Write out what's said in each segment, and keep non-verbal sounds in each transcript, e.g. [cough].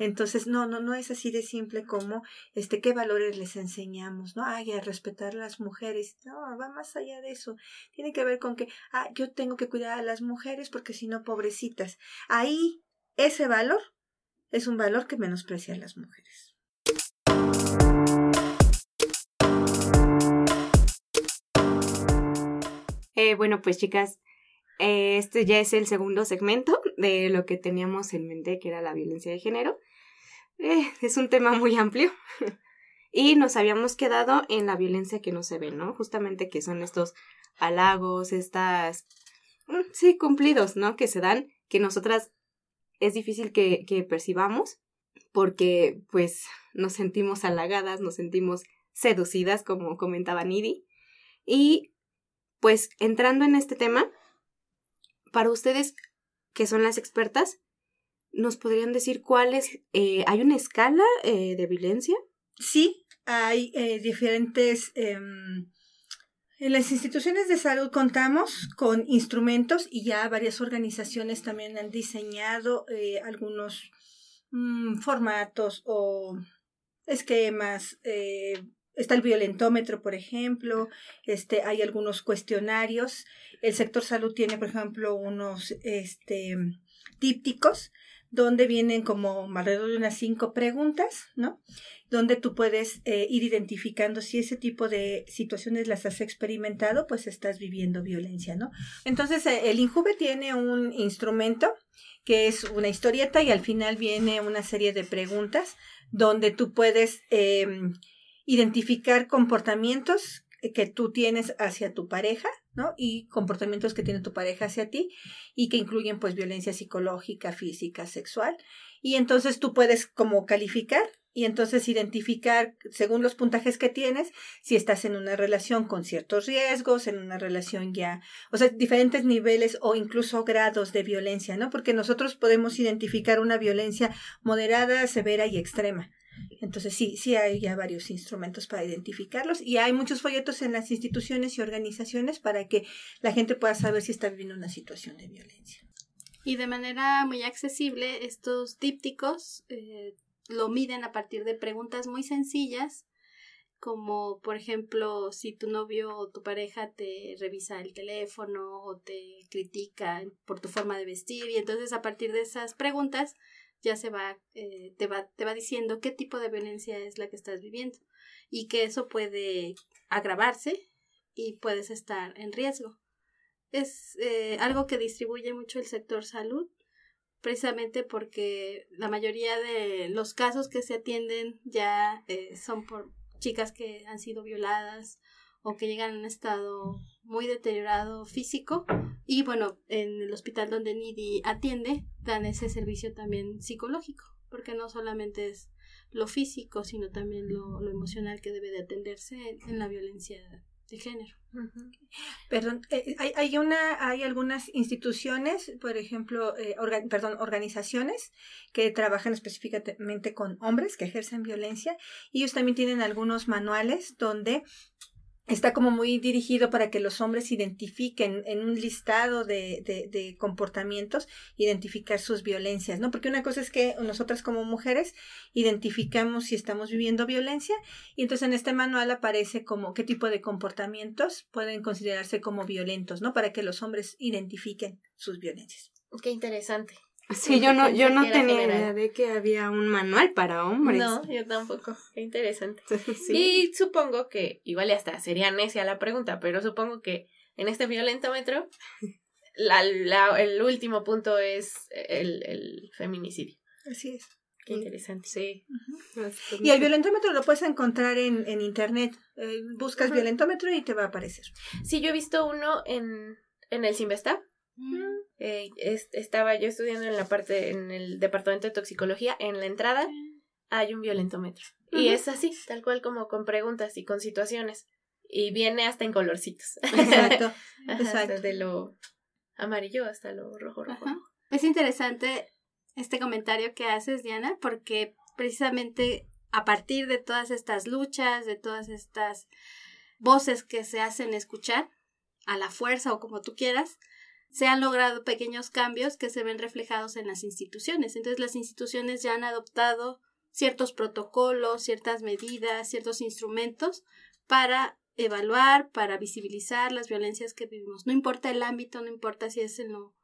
Entonces, no, no, no es así de simple como, este, qué valores les enseñamos, ¿no? Ay, a respetar a las mujeres. No, va más allá de eso. Tiene que ver con que, ah, yo tengo que cuidar a las mujeres porque si no, pobrecitas. Ahí, ese valor es un valor que menosprecia a las mujeres. Eh, bueno, pues chicas, eh, este ya es el segundo segmento de lo que teníamos en mente, que era la violencia de género. Eh, es un tema muy amplio. [laughs] y nos habíamos quedado en la violencia que no se ve, ¿no? Justamente que son estos halagos, estas... Mm, sí, cumplidos, ¿no? Que se dan, que nosotras es difícil que, que percibamos porque pues nos sentimos halagadas, nos sentimos seducidas, como comentaba Nidi. Y pues entrando en este tema, para ustedes que son las expertas, ¿nos podrían decir cuál es, eh, hay una escala eh, de violencia? Sí, hay eh, diferentes... Em, en las instituciones de salud contamos con instrumentos y ya varias organizaciones también han diseñado algunos mm, formatos o esquemas está el violentómetro, por ejemplo, este, hay algunos cuestionarios. El sector salud tiene, por ejemplo, unos este, dípticos donde vienen como alrededor de unas cinco preguntas, ¿no? Donde tú puedes eh, ir identificando si ese tipo de situaciones las has experimentado, pues estás viviendo violencia, ¿no? Entonces, eh, el INJUVE tiene un instrumento que es una historieta y al final viene una serie de preguntas donde tú puedes em, identificar comportamientos que tú tienes hacia tu pareja, ¿no? Y comportamientos que tiene tu pareja hacia ti y que incluyen pues violencia psicológica, física, sexual. Y entonces tú puedes como calificar y entonces identificar según los puntajes que tienes si estás en una relación con ciertos riesgos, en una relación ya, o sea, diferentes niveles o incluso grados de violencia, ¿no? Porque nosotros podemos identificar una violencia moderada, severa y extrema. Entonces sí, sí hay ya varios instrumentos para identificarlos y hay muchos folletos en las instituciones y organizaciones para que la gente pueda saber si está viviendo una situación de violencia. Y de manera muy accesible, estos dípticos eh, lo miden a partir de preguntas muy sencillas, como por ejemplo si tu novio o tu pareja te revisa el teléfono o te critica por tu forma de vestir y entonces a partir de esas preguntas ya se va, eh, te va, te va diciendo qué tipo de violencia es la que estás viviendo y que eso puede agravarse y puedes estar en riesgo. Es eh, algo que distribuye mucho el sector salud, precisamente porque la mayoría de los casos que se atienden ya eh, son por chicas que han sido violadas o que llegan en un estado muy deteriorado físico. Y bueno, en el hospital donde NIDI atiende dan ese servicio también psicológico, porque no solamente es lo físico, sino también lo, emocional que debe de atenderse en, la violencia de género. Perdón, eh, hay, hay, una, hay algunas instituciones, por ejemplo, eh, perdón, organizaciones que trabajan específicamente con hombres que ejercen violencia. Y ellos también tienen algunos manuales donde está como muy dirigido para que los hombres identifiquen en un listado de, de, comportamientos, identificar sus violencias, ¿no? Porque una cosa es que nosotras como mujeres identificamos si estamos viviendo violencia y entonces en este manual aparece como qué tipo de comportamientos pueden considerarse como violentos, ¿no? Para que los hombres identifiquen sus violencias. Qué interesante. Sí, yo no, yo no tenía idea de que había un manual para hombres. No, yo tampoco. Qué interesante. [laughs] Y supongo que, igual ya hasta sería necia la pregunta, pero supongo que en este violentómetro [laughs] la, la, el último punto es el, el feminicidio. Así es. Qué interesante. Sí. Y el violentómetro lo puedes encontrar en, en internet. Eh, buscas violentómetro y te va a aparecer. Sí, yo he visto uno en, en el Simvestab eh, estaba yo estudiando en la parte, en el departamento de toxicología, en la entrada hay un violentómetro. Y es así, tal cual como con preguntas y con situaciones. Y viene hasta en colorcitos. Exacto. [laughs] exacto. de lo amarillo hasta lo rojo, rojo. Es interesante este comentario que haces, Diana, porque precisamente a partir de todas estas luchas, de todas estas voces que se hacen escuchar, a la fuerza o como tú quieras, se han logrado pequeños cambios que se ven reflejados en las instituciones. Entonces las instituciones ya han adoptado ciertos protocolos, ciertas medidas, ciertos instrumentos para evaluar, para visibilizar las violencias que vivimos. No importa el ámbito, no importa si es en lo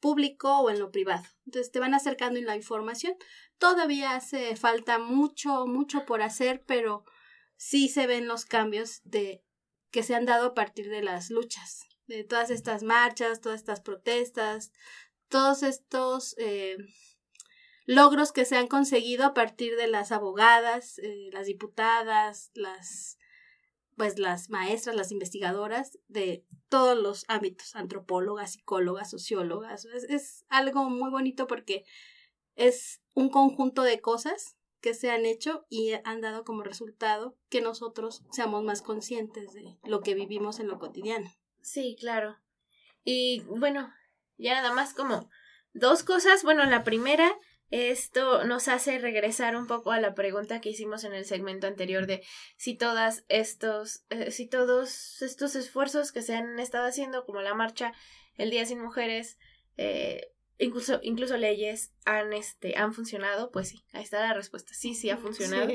público o en lo privado. Entonces te van acercando en la información. Todavía hace falta mucho, mucho por hacer, pero sí se ven los cambios de que se han dado a partir de las luchas, de todas estas marchas, todas estas protestas, todos estos eh, logros que se han conseguido a partir de las abogadas, eh, las diputadas, las pues las maestras, las investigadoras de todos los ámbitos, antropólogas, psicólogas, sociólogas. Es, algo muy bonito porque es un conjunto de cosas que se han hecho y han dado como resultado que nosotros seamos más conscientes de lo que vivimos en lo cotidiano. Sí, claro. Y bueno, ya nada más como dos cosas. Bueno, la primera esto nos hace regresar un poco a la pregunta que hicimos en el segmento anterior de si todas estos, eh, si todos estos esfuerzos que se han estado haciendo, como la marcha, el Día sin Mujeres, eh, incluso, incluso leyes han, este, han funcionado, pues sí, ahí está la respuesta. Sí, sí ha funcionado.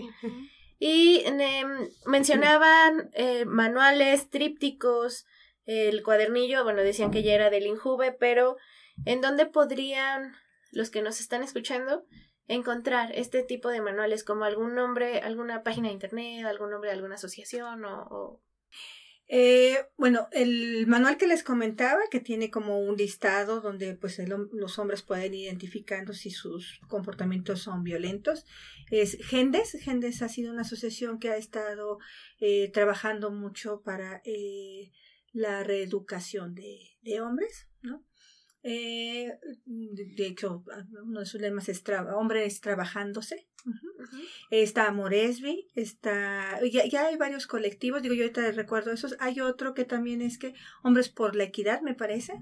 Y em, mencionaban eh, manuales, trípticos, el cuadernillo, bueno, decían que ya era del Injuve, pero ¿en dónde podrían los que nos están escuchando encontrar este tipo de manuales como algún nombre, alguna página de internet, algún nombre de alguna asociación o... Eh, bueno, el manual que les comentaba, que tiene como un listado donde pues los hombres pueden identificando si sus comportamientos son violentos, es Gendes. Gendes ha sido una asociación que ha estado eh, trabajando mucho para eh, la reeducación de, de hombres, ¿no? Eh, de hecho, uno de sus lemas es hombres trabajándose. Está Moresby, está, ya, ya, hay varios colectivos, digo yo ahorita recuerdo esos. Hay otro que también es que Hombres por la Equidad, me parece.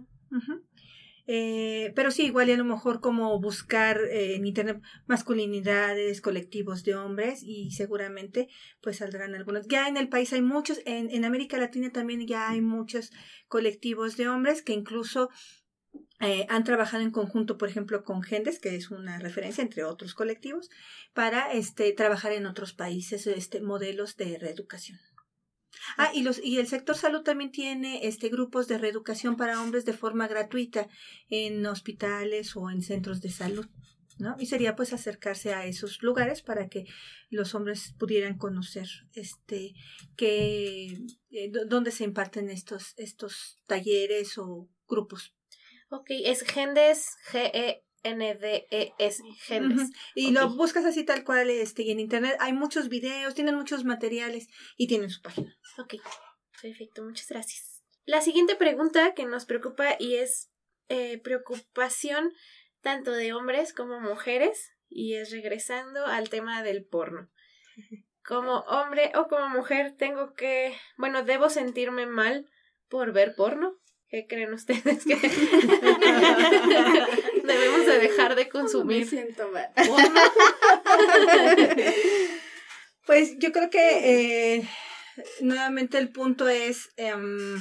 Eh, pero sí, igual y a lo mejor como buscar eh, en internet masculinidades, colectivos de hombres y seguramente pues saldrán algunos. Ya en el país hay muchos, en, América Latina también ya hay muchos colectivos de hombres que incluso eh, han trabajado en conjunto, por ejemplo, con Gendes, que es una referencia entre otros colectivos, para este, trabajar en otros países este, modelos de reeducación. Ah, y, los, y el sector salud también tiene este, grupos de reeducación para hombres de forma gratuita en hospitales o en centros de salud. ¿no? Y sería pues acercarse a esos lugares para que los hombres pudieran conocer este que eh, dónde se imparten estos estos talleres o grupos Ok, es Gendes, G-E-N-D-E-S, Gendes. Y lo buscas así tal cual, este, y en internet hay muchos videos, tienen muchos materiales y tienen su página. Ok, perfecto, muchas gracias. La siguiente pregunta que nos preocupa y es eh, preocupación tanto de hombres como mujeres y es regresando al tema del porno. Como hombre o como mujer tengo que, bueno, debo sentirme mal por ver porno. ¿Qué creen ustedes que [laughs] [laughs] debemos de dejar de [laughs] consumir? siento [laughs] pues yo creo que eh, nuevamente el punto es em,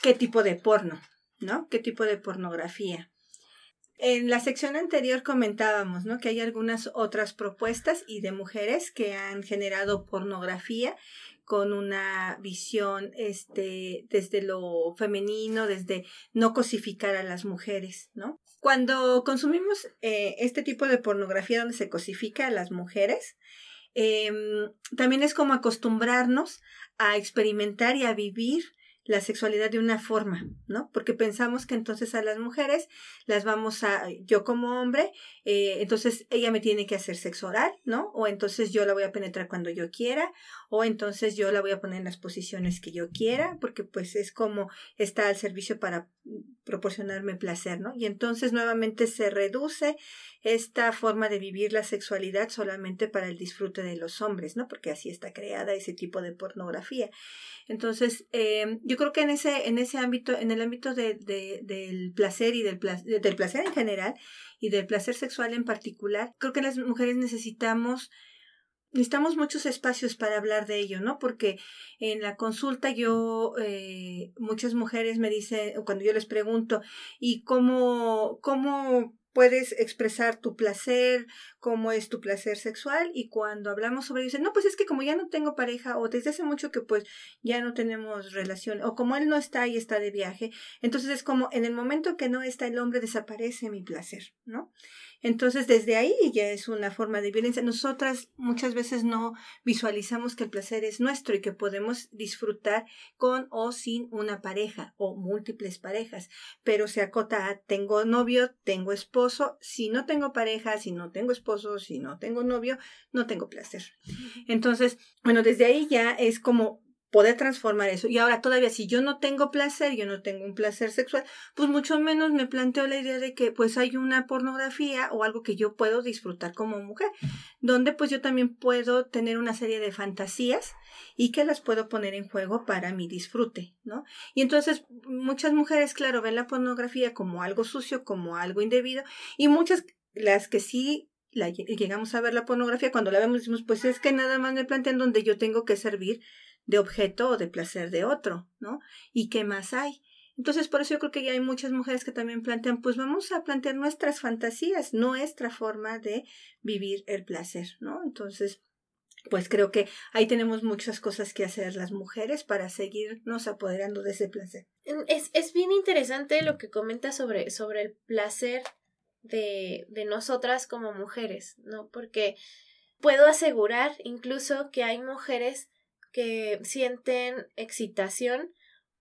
qué tipo de porno, ¿no? ¿Qué tipo de pornografía? En la sección anterior comentábamos, ¿no? Que hay algunas otras propuestas y de mujeres que han generado pornografía con una visión este desde lo femenino, desde no cosificar a las mujeres, ¿no? Cuando consumimos eh, este tipo de pornografía donde se cosifica a las mujeres, eh, también es como acostumbrarnos a experimentar y a vivir la sexualidad de una forma, ¿no? Porque pensamos que entonces a las mujeres las vamos a, yo como hombre, eh, entonces ella me tiene que hacer sexo oral, ¿no? O entonces yo la voy a penetrar cuando yo quiera, o entonces yo la voy a poner en las posiciones que yo quiera, porque pues es como está al servicio para proporcionarme placer, ¿no? Y entonces nuevamente se reduce esta forma de vivir la sexualidad solamente para el disfrute de los hombres, ¿no? Porque así está creada ese tipo de pornografía. Entonces, eh, yo creo que en ese, en ese ámbito, en el ámbito de, de, del placer y del, placer, del placer en general y del placer sexual en particular, creo que las mujeres necesitamos necesitamos muchos espacios para hablar de ello, ¿no? Porque en la consulta yo, eh, muchas mujeres me dicen, cuando yo les pregunto, ¿y cómo, cómo puedes expresar tu placer, cómo es tu placer sexual y cuando hablamos sobre ello, dicen, no, pues es que como ya no tengo pareja o desde hace mucho que pues ya no tenemos relación o como él no está y está de viaje, entonces es como en el momento que no está el hombre desaparece mi placer, ¿no? Entonces, desde ahí ya es una forma de violencia. Nosotras muchas veces no visualizamos que el placer es nuestro y que podemos disfrutar con o sin una pareja o múltiples parejas, pero se acota a tengo novio, tengo esposo, si no tengo pareja, si no tengo esposo, si no tengo novio, no tengo placer. Entonces, bueno, desde ahí ya es como poder transformar eso. Y ahora todavía si yo no tengo placer, yo no tengo un placer sexual, pues mucho menos me planteo la idea de que pues hay una pornografía o algo que yo puedo disfrutar como mujer, donde pues yo también puedo tener una serie de fantasías y que las puedo poner en juego para mi disfrute, ¿no? Y entonces muchas mujeres, claro, ven la pornografía como algo sucio, como algo indebido, y muchas, las que sí llegamos a ver la pornografía, cuando la vemos decimos, pues es que nada más me plantean donde yo tengo que servir de objeto o de placer de otro, ¿no? ¿Y qué más hay? Entonces, por eso yo creo que ya hay muchas mujeres que también plantean, pues vamos a plantear nuestras fantasías, nuestra forma de vivir el placer, ¿no? Entonces, pues creo que ahí tenemos muchas cosas que hacer las mujeres para seguirnos apoderando de ese placer. Es, es bien interesante lo que comenta sobre, sobre el placer de, de nosotras como mujeres, ¿no? Porque puedo asegurar incluso que hay mujeres que sienten excitación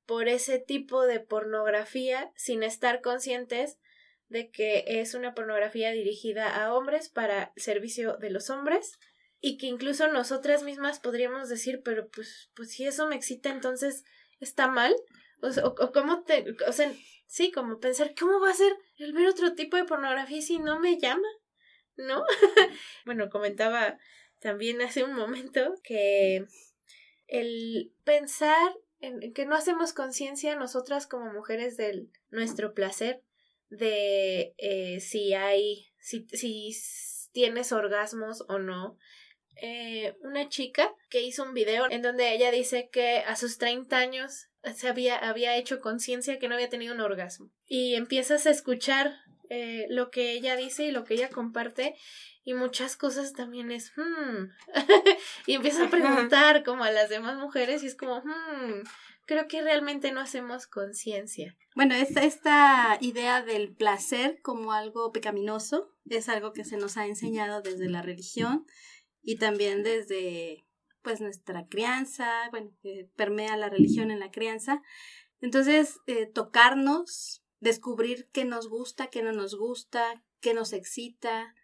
por ese tipo de pornografía sin estar conscientes de que es una pornografía dirigida a hombres para servicio de los hombres y que incluso nosotras mismas podríamos decir, pero pues, pues si eso me excita, entonces está mal. O, o, cómo te, o sea, sí, como pensar, ¿cómo va a ser el ver otro tipo de pornografía si no me llama? ¿No? [laughs] bueno, comentaba también hace un momento que el pensar en, que no hacemos conciencia nosotras como mujeres de nuestro placer, de eh, si hay, si, si tienes orgasmos o no. Eh, una chica que hizo un video en donde ella dice que a sus 30 años se había, había hecho conciencia que no había tenido un orgasmo. Y empiezas a escuchar eh, lo que ella dice y lo que ella comparte y muchas cosas también es, hmm. [laughs] y empieza a preguntar como a las demás mujeres y es como, hmm, creo que realmente no hacemos conciencia. Bueno, esta, esta idea del placer como algo pecaminoso es algo que se nos ha enseñado desde la religión y también desde pues nuestra crianza, bueno, que permea la religión en la crianza. Entonces, eh, tocarnos, descubrir qué nos gusta, qué no nos gusta, qué nos excita,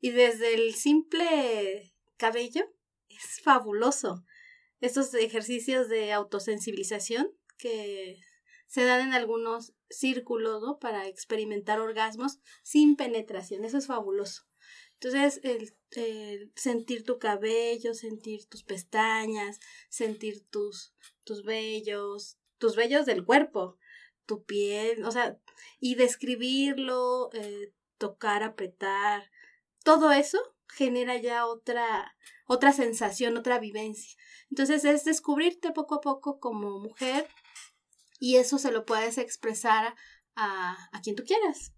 y desde el simple cabello [laughs] es fabuloso. Estos ejercicios de autosensibilización que se dan en algunos círculos ¿no? para experimentar orgasmos sin penetración. Eso es fabuloso. Entonces, el, sentir tu cabello, sentir tus pestañas, sentir tus, tus vellos, tus vellos del cuerpo, tu piel, o sea, y describirlo, eh, tocar, apretar, todo eso genera ya otra, otra sensación, otra vivencia. Entonces es descubrirte poco a poco como mujer y eso se lo puedes expresar a, a quien tú quieras,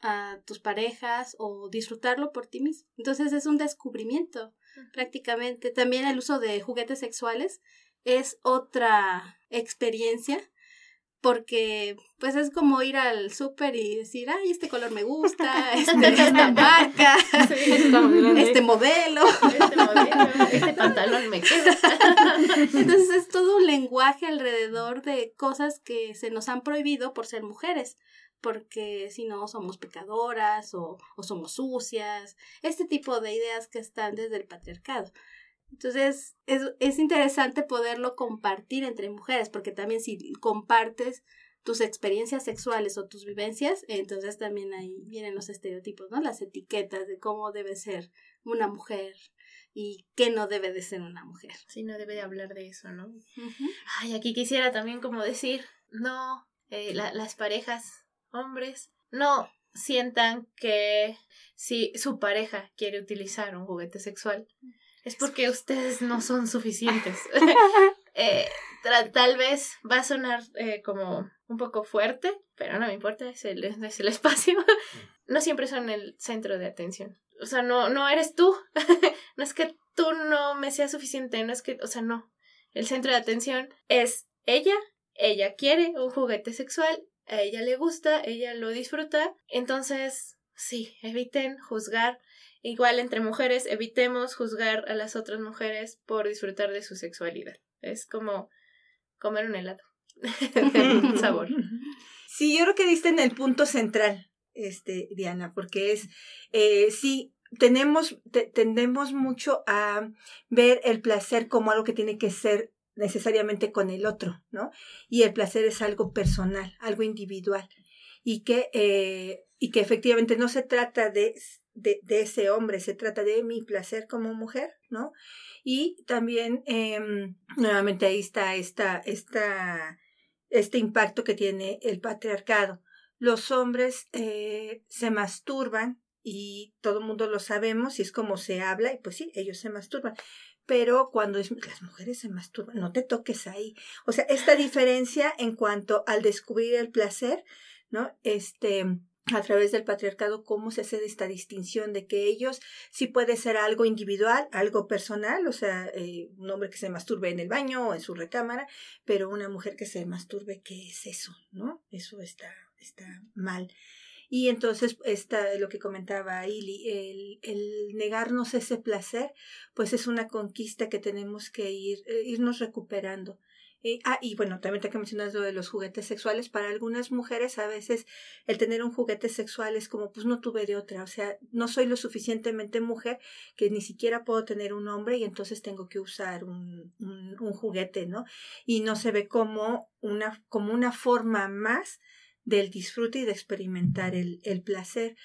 a tus parejas o disfrutarlo por ti mismo. Entonces es un descubrimiento prácticamente. También el uso de juguetes sexuales es otra experiencia porque pues es como ir al súper y decir, ay, este color me gusta, este, esta [laughs] marca, este modelo, este modelo, este pantalón me queda. [laughs] Entonces es todo un lenguaje alrededor de cosas que se nos han prohibido por ser mujeres, porque si no somos pecadoras o, o somos sucias, este tipo de ideas que están desde el patriarcado. Entonces, es, es interesante poderlo compartir entre mujeres, porque también si compartes tus experiencias sexuales o tus vivencias, entonces también ahí vienen los estereotipos, ¿no? Las etiquetas de cómo debe ser una mujer y qué no debe de ser una mujer. Sí, no debe de hablar de eso, ¿no? Ay, aquí quisiera también como decir, no, eh, las parejas, hombres, no sientan que si su pareja quiere utilizar un juguete sexual, es porque ustedes no son suficientes. [laughs] [laughs] eh, tal vez va a sonar eh, como un poco fuerte, pero no me importa, es el, es el espacio. [laughs] no siempre son el centro de atención. O sea, no, no eres tú. no es que tú no me seas suficiente, no es que, o sea, no. El centro de atención es ella, ella quiere un juguete sexual, a ella le gusta, ella lo disfruta. Entonces, sí, eviten juzgar. Igual entre mujeres, evitemos juzgar a las otras mujeres por disfrutar de su sexualidad. Es como comer un helado. [laughs] de [laughs] sabor. Sí, yo creo que diste en el punto central, este, Diana, porque es, eh, sí, tenemos, tendemos mucho a ver el placer como algo que tiene que ser necesariamente con el otro, ¿no? Y el placer es algo personal, algo individual, y que, eh, y que efectivamente no se trata de, de, ese hombre, se trata de mi placer como mujer, ¿no? Y también, eh, nuevamente ahí está esta, esta, este impacto que tiene el patriarcado. Los hombres eh, se masturban y todo el mundo lo sabemos y es como se habla y pues sí, ellos se masturban. Pero cuando es, las mujeres se masturban, no te toques ahí. O sea, esta diferencia en cuanto al descubrir el placer, ¿no? Este, a través del patriarcado, cómo se hace esta distinción de que ellos sí puede ser algo individual, algo personal, o sea, eh, un hombre que se masturbe en el baño o en su recámara, pero una mujer que se masturbe, ¿qué es eso? ¿No? Eso está, está mal. Y entonces, está lo que comentaba Ili, el, el negarnos ese placer, pues es una conquista que tenemos que ir, eh, irnos recuperando. Eh, ah, y bueno, también te que mencionas lo de los juguetes sexuales. Para algunas mujeres, a veces el tener un juguete sexual es como, pues no tuve de otra. O sea, no soy lo suficientemente mujer que ni siquiera puedo tener un hombre y entonces tengo que usar un, un, un juguete, ¿no? Y no se ve como una, como una forma más del disfrute y de experimentar el, el placer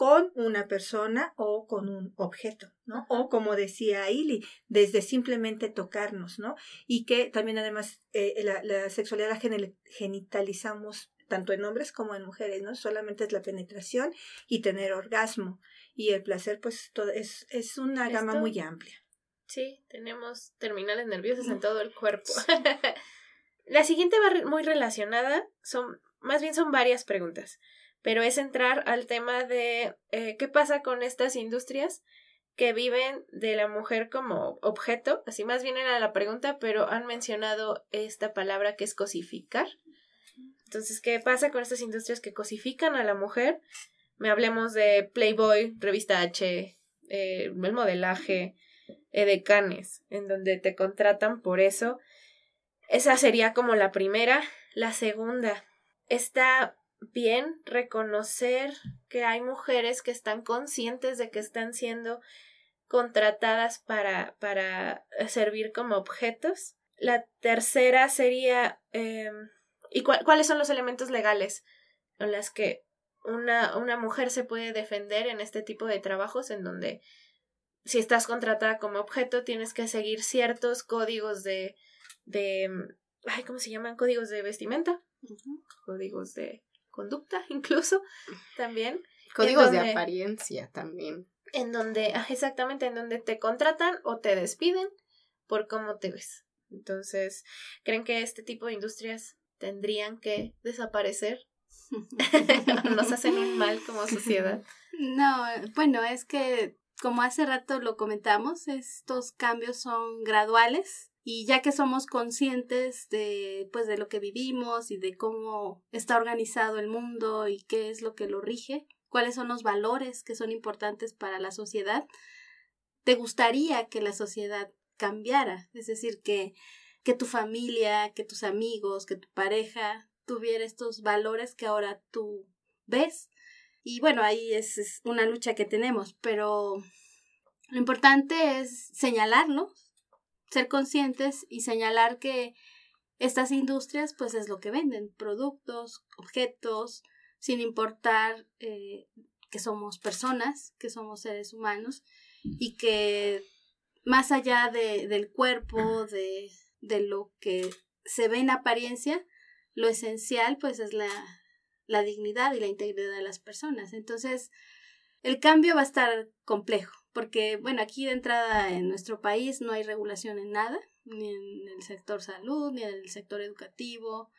con una persona o con un objeto, ¿no? O como decía Ili, desde simplemente tocarnos, ¿no? Y que también además eh, la, la, sexualidad la genitalizamos tanto en hombres como en mujeres, ¿no? Solamente es la penetración y tener orgasmo. Y el placer, pues, todo, es, es una ¿Esto? gama muy amplia. Sí, tenemos terminales nerviosas en todo el cuerpo. [laughs] la siguiente va muy relacionada, son más bien son varias preguntas, pero es entrar al tema de eh, qué pasa con estas industrias que viven de la mujer como objeto, así más bien era la pregunta, pero han mencionado esta palabra que es cosificar. Entonces, ¿qué pasa con estas industrias que cosifican a la mujer? Me hablemos de Playboy, Revista H, eh, el modelaje, edecanes, en donde te contratan por eso. Esa sería como la primera. La segunda, está bien reconocer que hay mujeres que están conscientes de que están siendo contratadas para, para servir como objetos. La tercera sería eh, ¿y cu cuáles son los elementos legales en las que una, una mujer se puede defender en este tipo de trabajos en donde si estás contratada como objeto tienes que seguir ciertos códigos de de ay, ¿cómo se llaman? códigos de vestimenta Uh -huh. códigos de conducta [laughs] incluso también. Códigos donde, de apariencia también. En donde, exactamente, en donde te contratan o te despiden por cómo te ves. Entonces, ¿creen que este tipo de industrias tendrían que desaparecer? [laughs] ¿Nos hacen un mal como [laughs] sociedad? No, bueno, es que como hace rato lo comentamos, estos cambios son graduales y ya que somos conscientes de pues de lo que vivimos y de cómo está organizado el mundo y qué es lo que lo rige, cuáles son los valores que son importantes para la sociedad, te gustaría que la sociedad cambiara, es decir, que que tu familia, que tus amigos, que tu pareja tuviera estos valores que ahora tú ves. Y bueno, ahí es, una lucha que tenemos, pero lo importante es señalarlo, ser conscientes y señalar que estas industrias pues es lo que venden, productos, objetos, sin importar eh, que somos personas, que somos seres humanos y que más allá de, del cuerpo, de, de lo que se ve en apariencia, lo esencial pues es la, la dignidad y la integridad de las personas. Entonces, el cambio va a estar complejo, porque, bueno, aquí de entrada en nuestro país no hay regulación en nada, ni en el sector salud, ni en el sector educativo.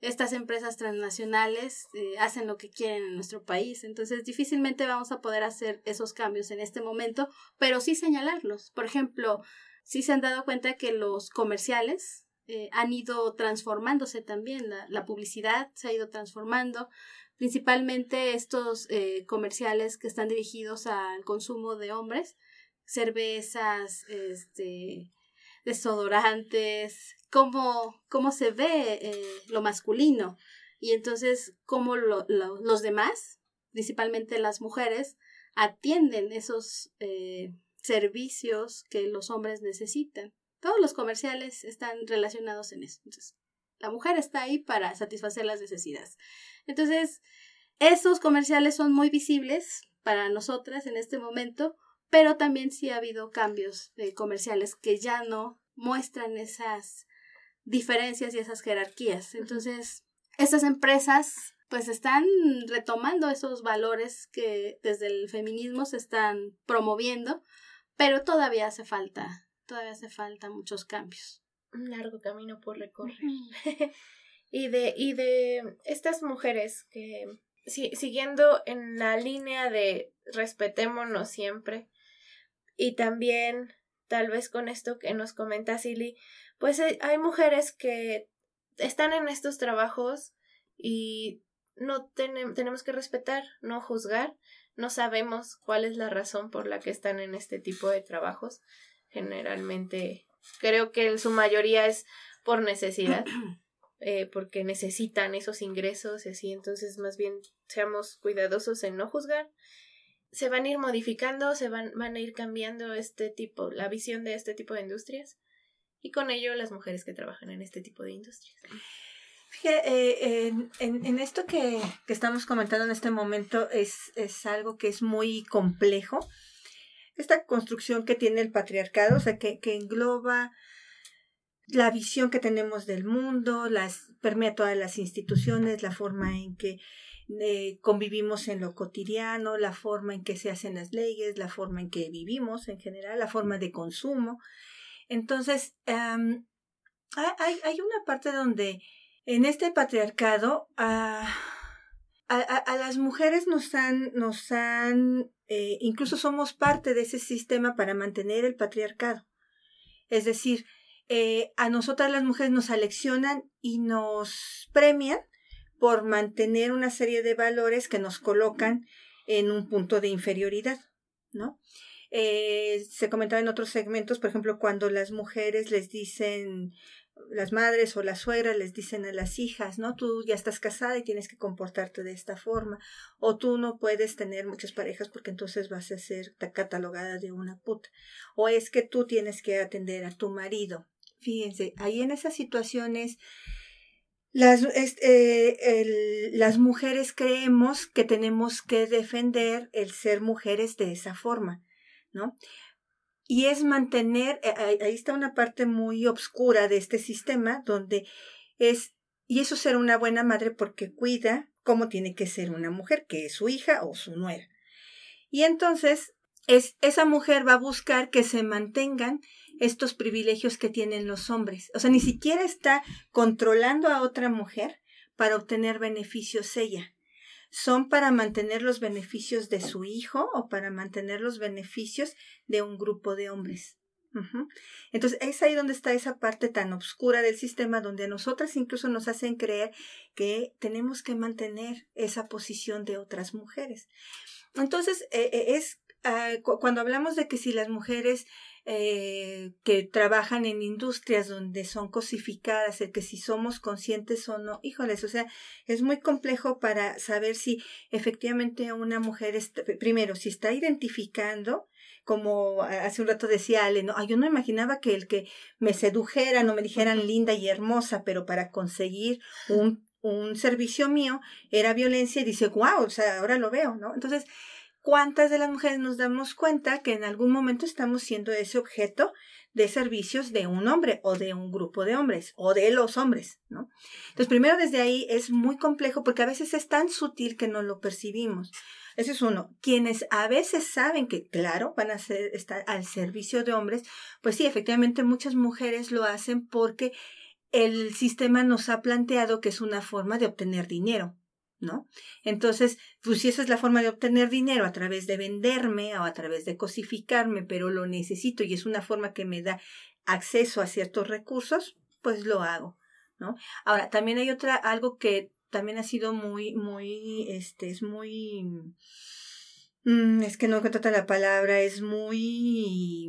Estas empresas transnacionales eh, hacen lo que quieren en nuestro país, entonces difícilmente vamos a poder hacer esos cambios en este momento, pero sí señalarlos. Por ejemplo, sí se han dado cuenta que los comerciales eh, han ido transformándose también, la, la, publicidad se ha ido transformando, principalmente estos eh, comerciales que están dirigidos al consumo de hombres, cervezas, este, desodorantes, cómo, cómo se ve eh, lo masculino y entonces cómo lo, los demás, principalmente las mujeres, atienden esos eh, servicios que los hombres necesitan. Todos los comerciales están relacionados en eso. La mujer está ahí para satisfacer las necesidades. Entonces, esos comerciales son muy visibles para nosotras en este momento, pero también sí ha habido cambios de comerciales que ya no muestran esas diferencias y esas jerarquías. Entonces, esas empresas pues están retomando esos valores que desde el feminismo se están promoviendo, pero todavía hace falta, todavía hace falta muchos cambios. Un largo camino por recorrer. [laughs] y de, y de estas mujeres que siguiendo en la línea de respetémonos siempre y también tal vez con esto que nos comenta Silly, pues hay mujeres que están en estos trabajos y no tenemos que respetar, no juzgar, no sabemos cuál es la razón por la que están en este tipo de trabajos. Generalmente creo que en su mayoría es por necesidad. [clears throat] Eh, porque necesitan esos ingresos y así, entonces más bien seamos cuidadosos en no juzgar. Se van a ir modificando, se van, van a ir cambiando este tipo, la visión de este tipo de industrias y con ello las mujeres que trabajan en este tipo de industrias. Eh, en, en, esto que, que, estamos comentando en este momento es, es algo que es muy complejo. Esta construcción que tiene el patriarcado, o sea, que, que engloba la visión que tenemos del mundo, las permea todas las instituciones, la forma en que eh, convivimos en lo cotidiano, la forma en que se hacen las leyes, la forma en que vivimos en general, la forma de consumo. Entonces, hay, hay, una parte donde en este patriarcado a, a, las mujeres nos han, nos han eh, incluso somos parte de ese sistema para mantener el patriarcado. Es decir, eh, a nosotras las mujeres nos aleccionan y nos premian por mantener una serie de valores que nos colocan en un punto de inferioridad, ¿no? Eh, se comentaba en otros segmentos, por ejemplo, cuando las mujeres les dicen, las madres o las suegras les dicen a las hijas, ¿no? Tú ya estás casada y tienes que comportarte de esta forma, o tú no puedes tener muchas parejas porque entonces vas a ser catalogada de una puta, o es que tú tienes que atender a tu marido, Fíjense, ahí en esas situaciones las, eh, las mujeres creemos que tenemos que defender el ser mujeres de esa forma, ¿no? Y es mantener, eh, ahí está una parte muy obscura de este sistema donde es, y eso ser una buena madre porque cuida cómo tiene que ser una mujer, que es su hija o su nuera. Y entonces es, esa mujer va a buscar que se mantengan estos privilegios que tienen los hombres. O sea, ni siquiera está controlando a otra mujer para obtener beneficios ella. Son para mantener los beneficios de su hijo o para mantener los beneficios de un grupo de hombres. Entonces, es ahí donde está esa parte tan oscura del sistema, donde a nosotras incluso nos hacen creer que tenemos que mantener esa posición de otras mujeres. Entonces, eh, eh, es ah, cuando hablamos de que si las mujeres eh, que trabajan en industrias donde son cosificadas, el que si somos conscientes o no, híjoles, o sea, es muy complejo para saber si efectivamente una mujer, está, primero, si está identificando, como hace un rato decía Ale, no, yo no imaginaba que el que me sedujeran o me dijeran linda y hermosa, pero para conseguir un, un servicio mío era violencia y dice, wow, o sea, ahora lo veo, ¿no? Entonces, ¿Cuántas de las mujeres nos damos cuenta que en algún momento estamos siendo ese objeto de servicios de un hombre o de un grupo de hombres o de los hombres, ¿no? Entonces, primero desde ahí es muy complejo porque a veces es tan sutil que no lo percibimos. Ese es uno. Quienes a veces saben que, claro, van a ser, estar al servicio de hombres, pues sí, efectivamente muchas mujeres lo hacen porque el sistema nos ha planteado que es una forma de obtener dinero. ¿No? Entonces, pues si esa es la forma de obtener dinero a través de venderme o a través de cosificarme, pero lo necesito y es una forma que me da acceso a ciertos recursos, pues lo hago, ¿no? Ahora, también hay otra, algo que también ha sido muy, muy, este, es muy, mm, es que no encuentro la palabra, es muy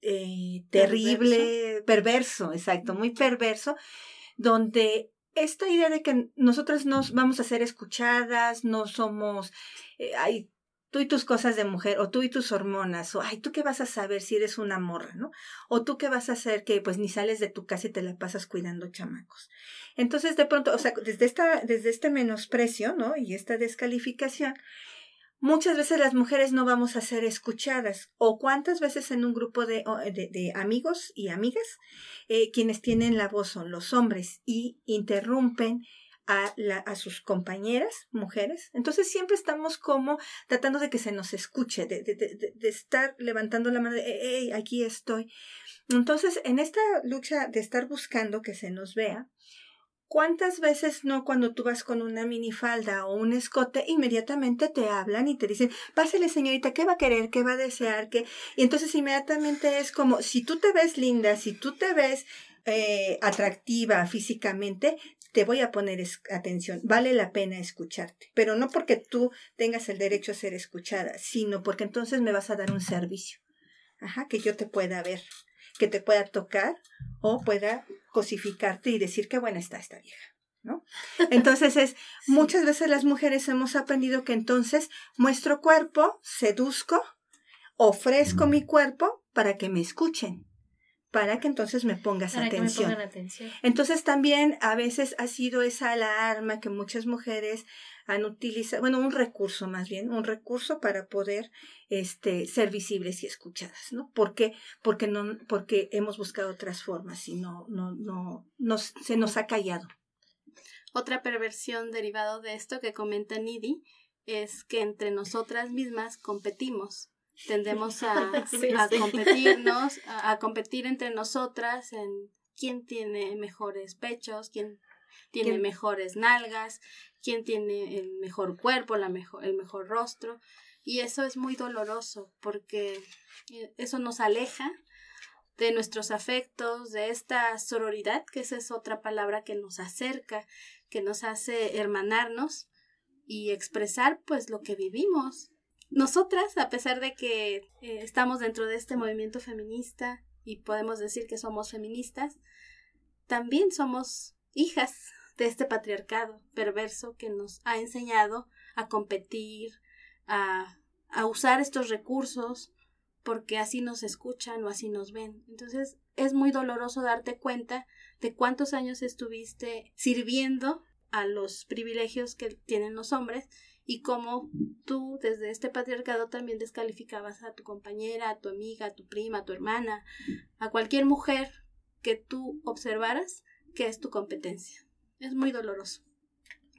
eh, terrible, perverso. exacto, muy perverso, donde esta idea de que nosotras nos vamos a ser escuchadas, no somos, eh, ay, tú y tus cosas de mujer, o tú y tus hormonas, o ay, tú qué vas a saber si eres una morra, ¿no? O tú qué vas a hacer que pues ni sales de tu casa y te la pasas cuidando chamacos. Entonces, de pronto, o sea, desde esta, desde este menosprecio, ¿no? Y esta descalificación, muchas veces las mujeres no vamos a ser escuchadas. O cuántas veces en un grupo de, de, amigos y amigas, eh, quienes tienen la voz son los hombres y interrumpen a, la, a sus compañeras, mujeres. Entonces siempre estamos como tratando de que se nos escuche, de, de, de, de estar levantando la mano de, hey, aquí estoy. Entonces, en esta lucha de estar buscando que se nos vea, ¿Cuántas veces no cuando tú vas con una minifalda o un escote, inmediatamente te hablan y te dicen, pásale señorita, ¿qué va a querer? ¿Qué va a desear? ¿Qué? Y entonces inmediatamente es como, si tú te ves linda, si tú te ves eh, atractiva físicamente, te voy a poner atención, vale la pena escucharte, pero no porque tú tengas el derecho a ser escuchada, sino porque entonces me vas a dar un servicio, ajá, que yo te pueda ver que te pueda tocar o pueda cosificarte y decir qué buena está esta vieja. ¿No? Entonces es, [laughs] muchas veces las mujeres hemos aprendido que entonces muestro cuerpo, seduzco, ofrezco mi cuerpo para que me escuchen, para que entonces me pongas atención. atención. Entonces también a veces ha sido esa la arma que muchas mujeres han utilizado, bueno, un recurso más bien, un recurso para poder este, ser visibles y escuchadas, ¿no? ¿Por qué? Porque, no, porque hemos buscado otras formas y no, no, no, nos, se nos ha callado. Otra perversión derivado de esto que comenta Nidi es que entre nosotras mismas competimos. Tendemos a, [laughs] a competirnos, [laughs] a, a competir entre nosotras en quién tiene mejores pechos, quién tiene mejores nalgas, quién tiene el mejor cuerpo, la mejor, el mejor rostro. Y eso es muy doloroso porque eh, eso nos aleja de nuestros afectos, de esta sororidad, que esa es otra palabra que nos acerca, que nos hace hermanarnos y expresar pues lo que vivimos. Nosotras, a pesar de que eh, estamos dentro de este movimiento feminista y podemos decir que somos feministas, también somos hijas de este patriarcado perverso que nos ha enseñado a competir, a, a usar estos recursos porque así nos escuchan o así nos ven. Entonces es muy doloroso darte cuenta de cuántos años estuviste sirviendo a los privilegios que tienen los hombres y cómo tú desde este patriarcado también descalificabas a tu compañera, a tu amiga, a tu prima, a tu hermana, a cualquier mujer que tú observaras que es tu competencia. Es muy doloroso.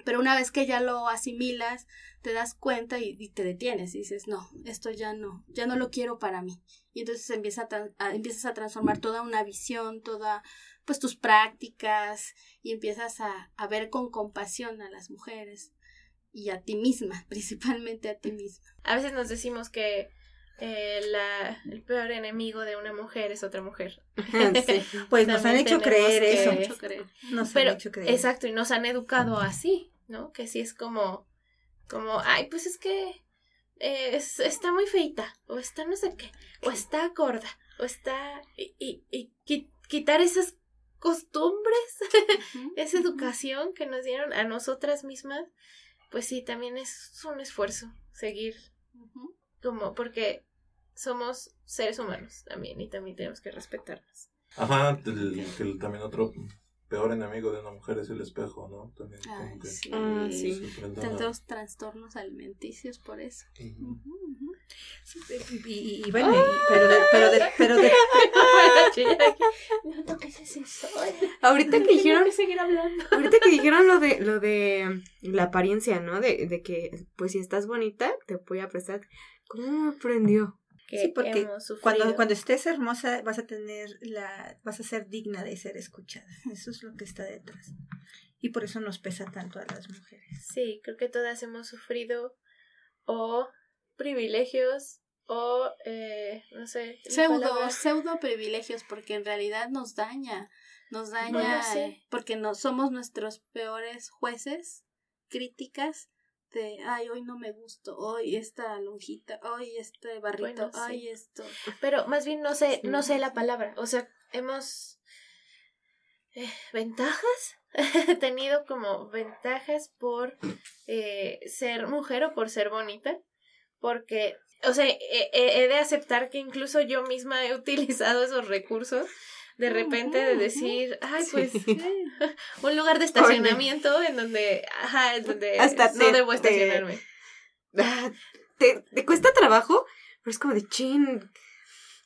Pero una vez que ya lo asimilas, te das cuenta y, te detienes y dices, no, esto ya no, ya no lo quiero para mí. Y entonces empiezas a transformar toda una visión, toda, pues tus prácticas y empiezas a, a ver con compasión a las mujeres y a ti misma, [laughs] principalmente a ti misma. A veces nos decimos que eh, la, el peor enemigo de una mujer es otra mujer. [laughs] Pues nos han hecho creer eso. [laughs] Nos han hecho creer. Exacto, y nos han educado así, ¿no? Que sí es como, como, ay, pues es que eh, está muy feita, o está no sé qué, o está gorda, o está... Y, y, quitar esas costumbres, esa educación que nos dieron a nosotras mismas, pues sí, también es un esfuerzo seguir como porque somos seres humanos también y también tenemos que respetarnos. Ajá, también otro peor enemigo de una mujer es el espejo, ¿no? También como que sí. Ah, sí. Tantos trastornos alimenticios por eso. y, bueno, pero, de, pero, de, pero, de, [laughs] no toques ese sol. Ahorita que dijeron, que seguir hablando. ahorita que dijeron lo de, lo de la apariencia, ¿no? De, de que, pues si estás bonita, te voy a prestar. ¿Cómo me aprendió? Que Sí, porque hemos sufrido. Cuando, cuando estés hermosa vas a tener la, vas a ser digna de ser escuchada. Eso es lo que está detrás. Y por eso nos pesa tanto a las mujeres. Sí, creo que todas hemos sufrido o privilegios o, eh, no sé. Pseudo, palabra. pseudo privilegios, porque en realidad nos daña, nos daña, Bueno, sí. eh, porque no somos nuestros peores jueces, críticas de, ay, hoy no me gustó, hoy esta lonjita, hoy este barrito, Bueno, sí. ay, esto. Pero más bien no sé, Sí. no sé la palabra. O sea, hemos eh, ventajas. He [laughs] tenido como ventajas por eh, ser mujer o por ser bonita. Porque, o sea, he de aceptar que incluso yo misma he [laughs] utilizado esos recursos. De repente de decir, ay, Sí. pues [laughs] [laughs] un lugar de estacionamiento en donde, ajá, en donde Hasta no te- debo estacionarme. Ah, ¿Te, te cuesta trabajo, pero es como de chin.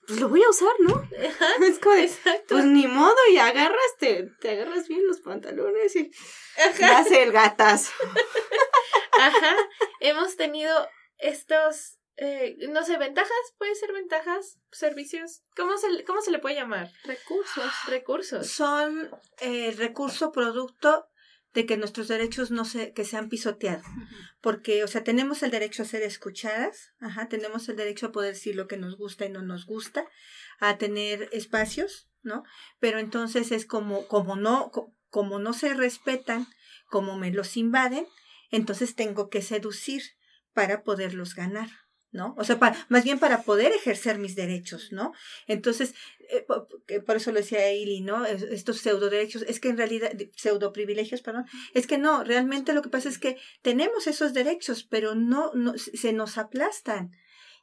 Pues lo voy a usar, ¿no? Ajá, [laughs] Es como de, exacto. pues ni modo, y agarras, te, te agarras bien los pantalones y hace el gatas. Ajá, hemos tenido estos, eh, no sé, ventajas, puede ser ventajas, servicios, ¿cómo se, le- cómo se le puede llamar? Recursos. [gasps] Recursos. Son eh, el recurso producto de que nuestros derechos no se, que sean pisoteados. Porque, o sea, tenemos el derecho a ser escuchadas, ajá, tenemos el derecho a poder decir lo que nos gusta y no nos gusta, a tener espacios, ¿no? Pero entonces es como, como no, co- como no se respetan, como me los invaden, entonces tengo que seducir para poderlos ganar. ¿No? O sea, pa- más bien para poder ejercer mis derechos, ¿no? Entonces, eh, por eso lo decía Ili, ¿no? Es- Estos pseudo derechos, es que en realidad, pseudo privilegios, perdón, es que no, realmente lo que pasa es que tenemos esos derechos, pero no, no se nos aplastan.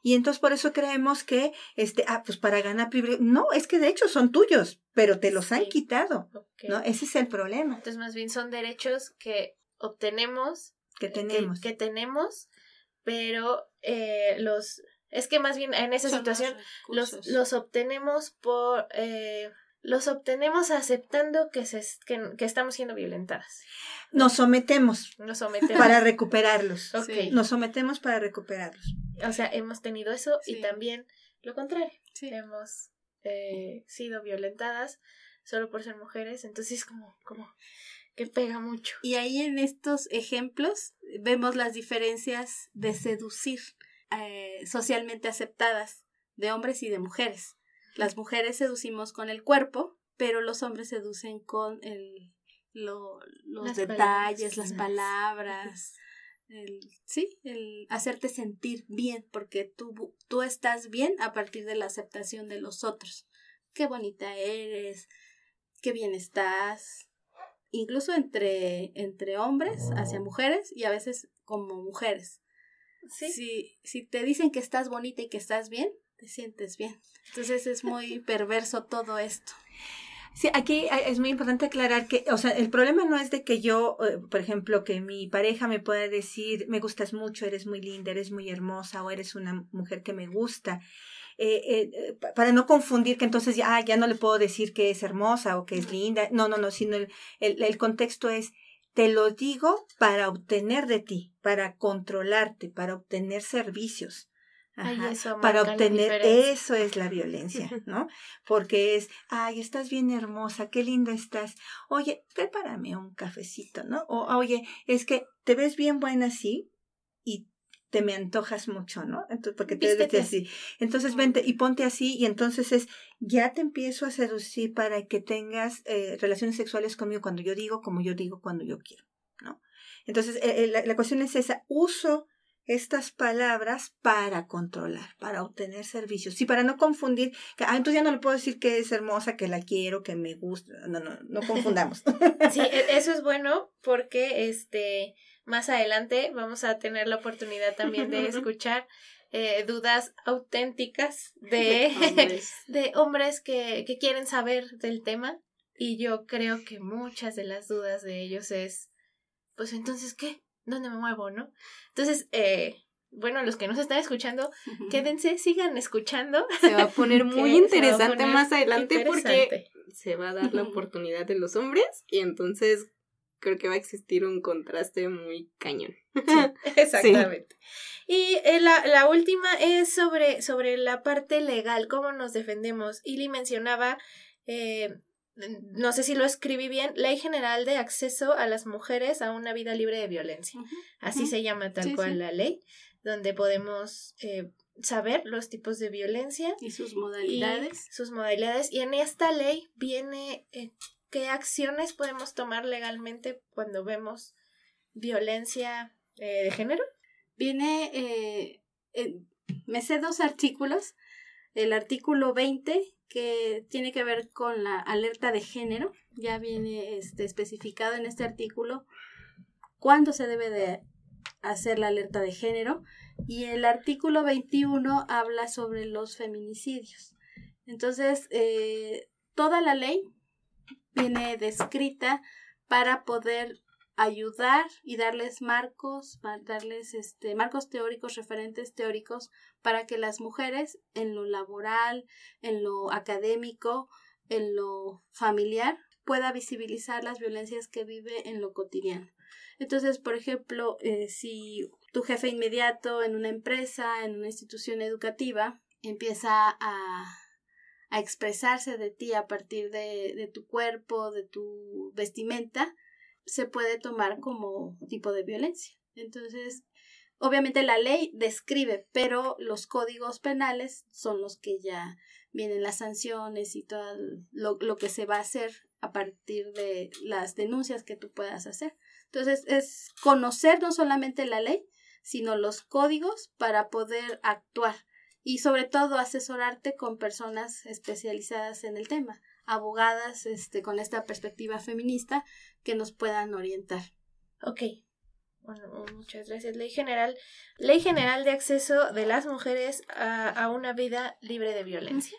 Y entonces por eso creemos que, este, ah, pues para ganar privilegios, no, es que de hecho son tuyos, pero te los han quitado. ¿no? Ese es el problema Entonces, más bien son derechos que obtenemos, que eh, tenemos. que, tenemos, pero eh, los, es que más bien en esa Son situación los, los obtenemos por, eh, los obtenemos aceptando que, se, que, que estamos siendo violentadas. Nos sometemos Nos sometemos. para recuperarlos. Ok. Sí. Nos sometemos para recuperarlos. O sea, hemos tenido eso y también lo contrario. Sí. Hemos eh, sido violentadas solo por ser mujeres. Entonces, como, como que pega mucho. Y ahí en estos ejemplos vemos las diferencias de seducir eh, socialmente aceptadas de hombres y de mujeres. Las mujeres seducimos con el cuerpo, pero los hombres seducen con el, lo- los Las detalles, palabras. las palabras, el, sí, el hacerte sentir bien, porque tú, tú estás bien a partir de la aceptación de los otros. Qué bonita eres, qué bien estás, incluso entre, entre hombres hacia mujeres y a veces como mujeres. Sí. Si, si te dicen que estás bonita y que estás bien, te sientes bien. Entonces es muy [laughs] perverso todo esto. Sí, aquí es muy importante aclarar que, o sea, el problema no es de que yo, eh, por ejemplo, que mi pareja me pueda decir, me gustas mucho, eres muy linda, eres muy hermosa o eres una mujer que me gusta. Eh, eh, pa- para no confundir que entonces ya, ya no le puedo decir que es hermosa o que es linda. No, no, no, sino el, el, el contexto es, te lo digo para obtener de ti, para controlarte, para obtener servicios. Ajá, eso para obtener eso es la violencia, [laughs] ¿no? Porque es, ay, estás bien hermosa, qué linda estás. Oye, prepárame un cafecito, ¿no? O, oye, es que te ves bien buena así y te me antojas mucho, ¿no? Entonces, porque te ves así. Entonces vente y ponte así y entonces es, ya te empiezo a seducir para que tengas eh, relaciones sexuales conmigo cuando yo digo, como yo digo, cuando yo quiero, ¿no? Entonces, eh, eh, la, la cuestión es esa, uso estas palabras para controlar, para obtener servicios. Sí, para no confundir, que, ah, entonces ya no le puedo decir que es hermosa, que la quiero, que me gusta. No, no, no [laughs] confundamos. Sí, e- eso es bueno porque este más adelante vamos a tener la oportunidad también de [laughs] escuchar eh, dudas auténticas de, Hombres. [laughs] de hombres que, que quieren saber del tema. Y yo creo que muchas de las dudas de ellos es pues entonces qué dónde me muevo no entonces eh, bueno, los que nos están escuchando, quédense, sigan escuchando. Se va a poner [laughs] muy interesante poner más adelante porque se va a dar la oportunidad de los hombres. Y entonces creo que va a existir un contraste muy cañón. [laughs] Exactamente. Y eh, la, la última es sobre, sobre la parte legal, cómo nos defendemos. Ili mencionaba, eh, no sé si lo escribí bien, Ley General de Acceso a las Mujeres a una Vida Libre de Violencia. Así se llama tal Sí, cual la ley, donde podemos eh, saber los tipos de violencia Y sus y modalidades. sus modalidades. Y en esta ley viene eh, qué acciones podemos tomar legalmente cuando vemos violencia eh, de género. Viene, eh, en- me sé dos artículos. El artículo 20, que tiene que ver con la alerta de género. Ya viene este, especificado en este artículo cuándo se debe de hacer la alerta de género. Y el artículo 21 habla sobre los feminicidios. Entonces, eh, toda la ley viene descrita para poder ayudar y darles marcos, darles este marcos teóricos, referentes teóricos para que las mujeres en lo laboral, en lo académico, en lo familiar pueda visibilizar las violencias que vive en lo cotidiano. Entonces, por ejemplo, eh, si tu jefe inmediato en una empresa, en una institución educativa, empieza a, a expresarse de ti a partir de, tu cuerpo, de tu vestimenta, se puede tomar como tipo de violencia. Entonces, obviamente la ley describe, pero los códigos penales son los que ya vienen las sanciones y todo lo, lo que se va a hacer a partir de las denuncias que tú puedas hacer. Entonces, es conocer no solamente la ley, sino los códigos para poder actuar y sobre todo asesorarte con personas especializadas en el tema, abogadas este, con esta perspectiva feminista que nos puedan orientar. Ok. Bueno, muchas gracias. Ley General. Ley General de Acceso de las Mujeres a, a una vida libre de violencia.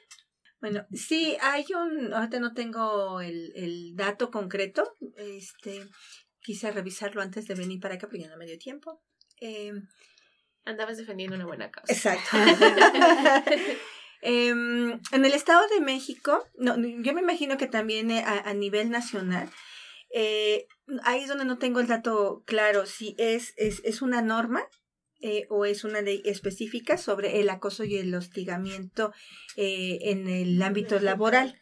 Bueno, sí, hay un, ahorita no tengo el, el dato concreto, este, quise revisarlo antes de venir para acá, pero ya no me dio tiempo. Eh, Andabas defendiendo una buena causa. exacto. [laughs] Em, en el Estado de México, no, yo me imagino que también eh, a, a nivel nacional, eh, ahí es donde no tengo el dato claro si es, es, es una norma eh, o es una ley específica sobre el acoso y el hostigamiento eh, en el ámbito laboral.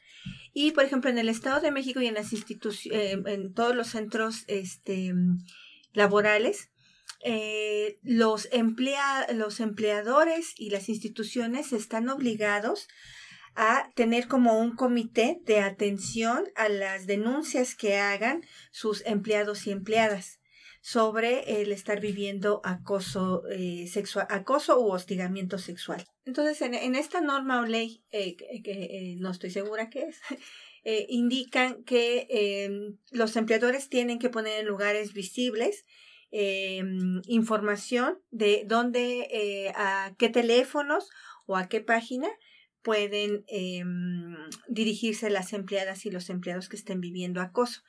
Y, por ejemplo, en el Estado de México y en las instituciones, en todos los centros este, laborales, eh, los, emplea los empleadores y las instituciones están obligados a tener como un comité de atención a las denuncias que hagan sus empleados y empleadas sobre el estar viviendo acoso eh, sexual, acoso u hostigamiento sexual. Entonces, en, esta norma o ley, eh, que, no estoy segura qué es, [laughs] indican que los empleadores tienen que poner en lugares visibles eh, información de dónde, eh, a qué teléfonos o a qué página pueden eh, dirigirse las empleadas y los empleados que estén viviendo acoso.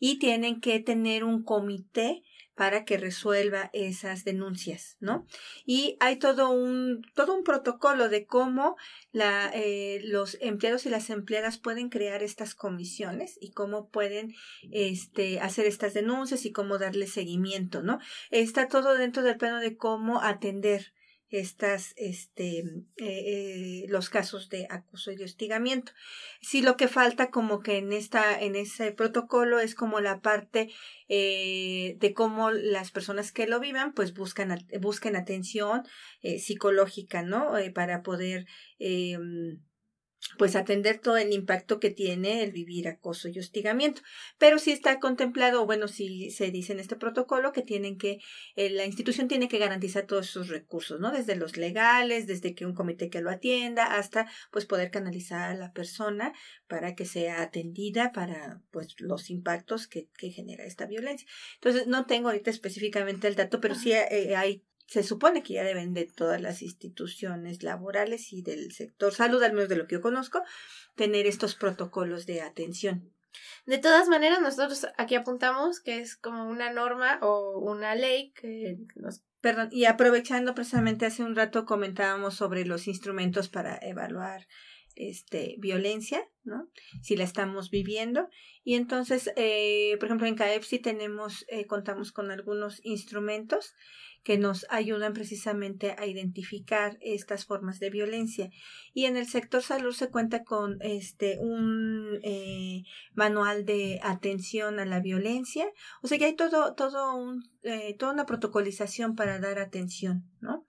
Y tienen que tener un comité para que resuelva esas denuncias, ¿no? Y hay todo un, todo un protocolo de cómo la, eh, los empleados y las empleadas pueden crear estas comisiones y cómo pueden este, hacer estas denuncias y cómo darle seguimiento, ¿no? Está todo dentro del plano de cómo atender estas, este, eh, eh, los casos de acoso y hostigamiento. Sí, lo que falta como que en esta, en ese protocolo es como la parte eh, de cómo las personas que lo vivan, pues buscan, busquen atención eh, psicológica, ¿no? Eh, para poder, eh, pues atender todo el impacto que tiene el vivir acoso y hostigamiento. Pero sí está contemplado, bueno, sí se dice en este protocolo que tienen que, eh, la institución tiene que garantizar todos sus recursos, ¿no? Desde los legales, desde que un comité que lo atienda, hasta pues poder canalizar a la persona para que sea atendida para pues los impactos que, que genera esta violencia. Entonces, no tengo ahorita específicamente el dato, pero sí eh, hay se supone que ya deben de todas las instituciones laborales y del sector salud, al menos de lo que yo conozco, tener estos protocolos de atención. De todas maneras, nosotros aquí apuntamos que es como una norma o una ley que nos Perdón, y aprovechando precisamente hace un rato comentábamos sobre los instrumentos para evaluar este violencia, ¿no? Si la estamos viviendo. Y entonces, eh, por ejemplo, en CAEPSI tenemos, eh, contamos con algunos instrumentos que nos ayudan precisamente a identificar estas formas de violencia. Y en el sector salud se cuenta con este un eh, manual de atención a la violencia. O sea que hay todo, todo un, eh, toda una protocolización para dar atención, ¿no?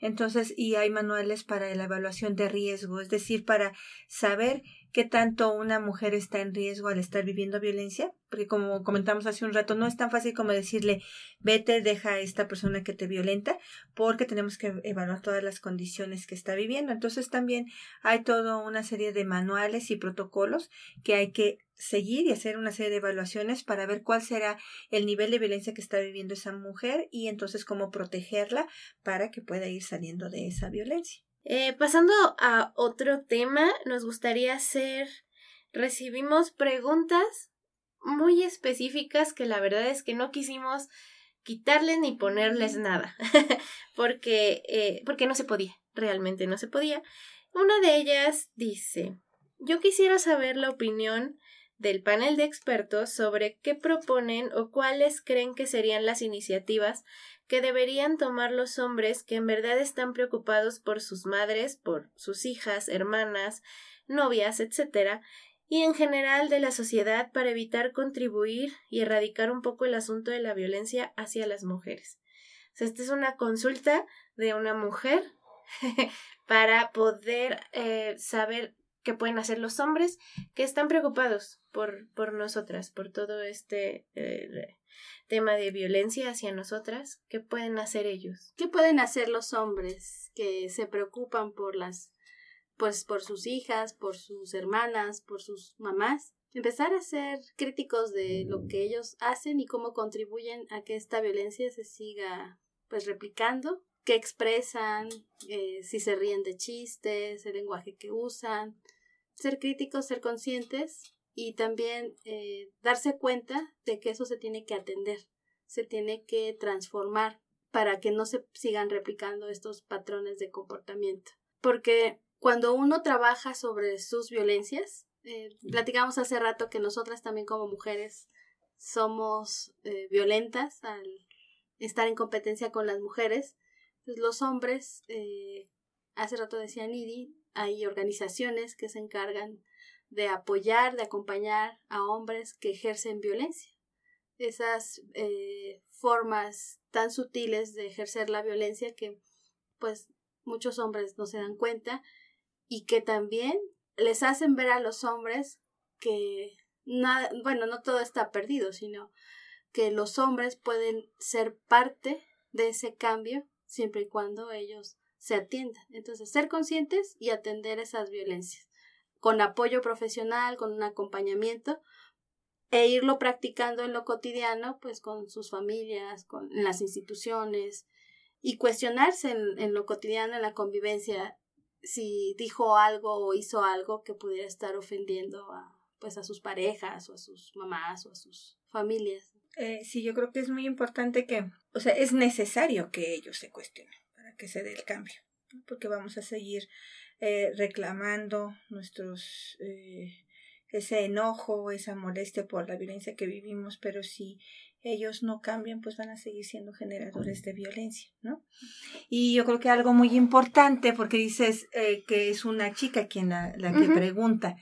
Entonces, y hay manuales para la evaluación de riesgo, es decir, para saber qué tanto una mujer está en riesgo al estar viviendo violencia, porque como comentamos hace un rato, no es tan fácil como decirle, vete, deja a esta persona que te violenta, porque tenemos que evaluar todas las condiciones que está viviendo. Entonces también hay toda una serie de manuales y protocolos que hay que seguir y hacer una serie de evaluaciones para ver cuál será el nivel de violencia que está viviendo esa mujer y entonces cómo protegerla para que pueda ir saliendo de esa violencia. Eh, pasando a otro tema, nos gustaría hacer, recibimos preguntas muy específicas que la verdad es que no quisimos quitarles ni ponerles nada, [laughs] porque, eh, porque no se podía, realmente no se podía. Una de ellas dice, yo quisiera saber la opinión del panel de expertos sobre qué proponen o cuáles creen que serían las iniciativas que deberían tomar los hombres que en verdad están preocupados por sus madres, por sus hijas, hermanas, novias, etc., y en general de la sociedad para evitar contribuir y erradicar un poco el asunto de la violencia hacia las mujeres. esta es una consulta de una mujer [laughs] para poder eh, saber qué pueden hacer los hombres que están preocupados por, por nosotras, por todo este eh, tema de violencia hacia nosotras, ¿qué pueden hacer ellos? ¿Qué pueden hacer los hombres que se preocupan por las pues por sus hijas, por sus hermanas, por sus mamás? Empezar a ser críticos de lo que ellos hacen y cómo contribuyen a que esta violencia se siga pues replicando, qué expresan, eh, si se ríen de chistes, el lenguaje que usan, ser críticos, ser conscientes y también eh, darse cuenta de que eso se tiene que atender, se tiene que transformar para que no se sigan replicando estos patrones de comportamiento. Porque cuando uno trabaja sobre sus violencias, eh, platicamos hace rato que nosotras también como mujeres somos eh, violentas al estar en competencia con las mujeres, pues los hombres, hace rato decía Nidi, hay organizaciones que se encargan de apoyar, de acompañar a hombres que ejercen violencia. Esas eh, formas tan sutiles de ejercer la violencia que pues muchos hombres no se dan cuenta y que también les hacen ver a los hombres que nada, bueno, no todo está perdido, sino que los hombres pueden ser parte de ese cambio siempre y cuando ellos se atiendan. Entonces, ser conscientes y atender esas violencias con apoyo profesional, con un acompañamiento e irlo practicando en lo cotidiano, pues con sus familias, con en las instituciones y cuestionarse en, lo cotidiano, en la convivencia, si dijo algo o hizo algo que pudiera estar ofendiendo a, pues a sus parejas o a sus mamás o a sus familias. Eh, sí, yo creo que es muy importante que, o sea, es necesario que ellos se cuestionen para que se dé el cambio, porque vamos a seguir eh, reclamando nuestros eh, ese enojo, esa molestia por la violencia que vivimos, pero si ellos no cambian, pues van a seguir siendo generadores de violencia, ¿no? Y yo creo que algo muy importante, porque dices eh, que es una chica quien la, la que pregunta,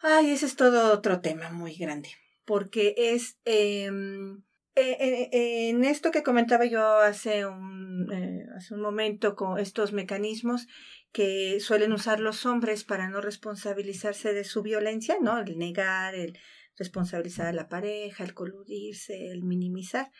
ay, ese es todo otro tema muy grande, porque es em, en esto que comentaba yo hace un, hace un momento con estos mecanismos, que suelen usar los hombres para no responsabilizarse de su violencia, ¿no? El negar, el responsabilizar a la pareja, el coludirse, el minimizar.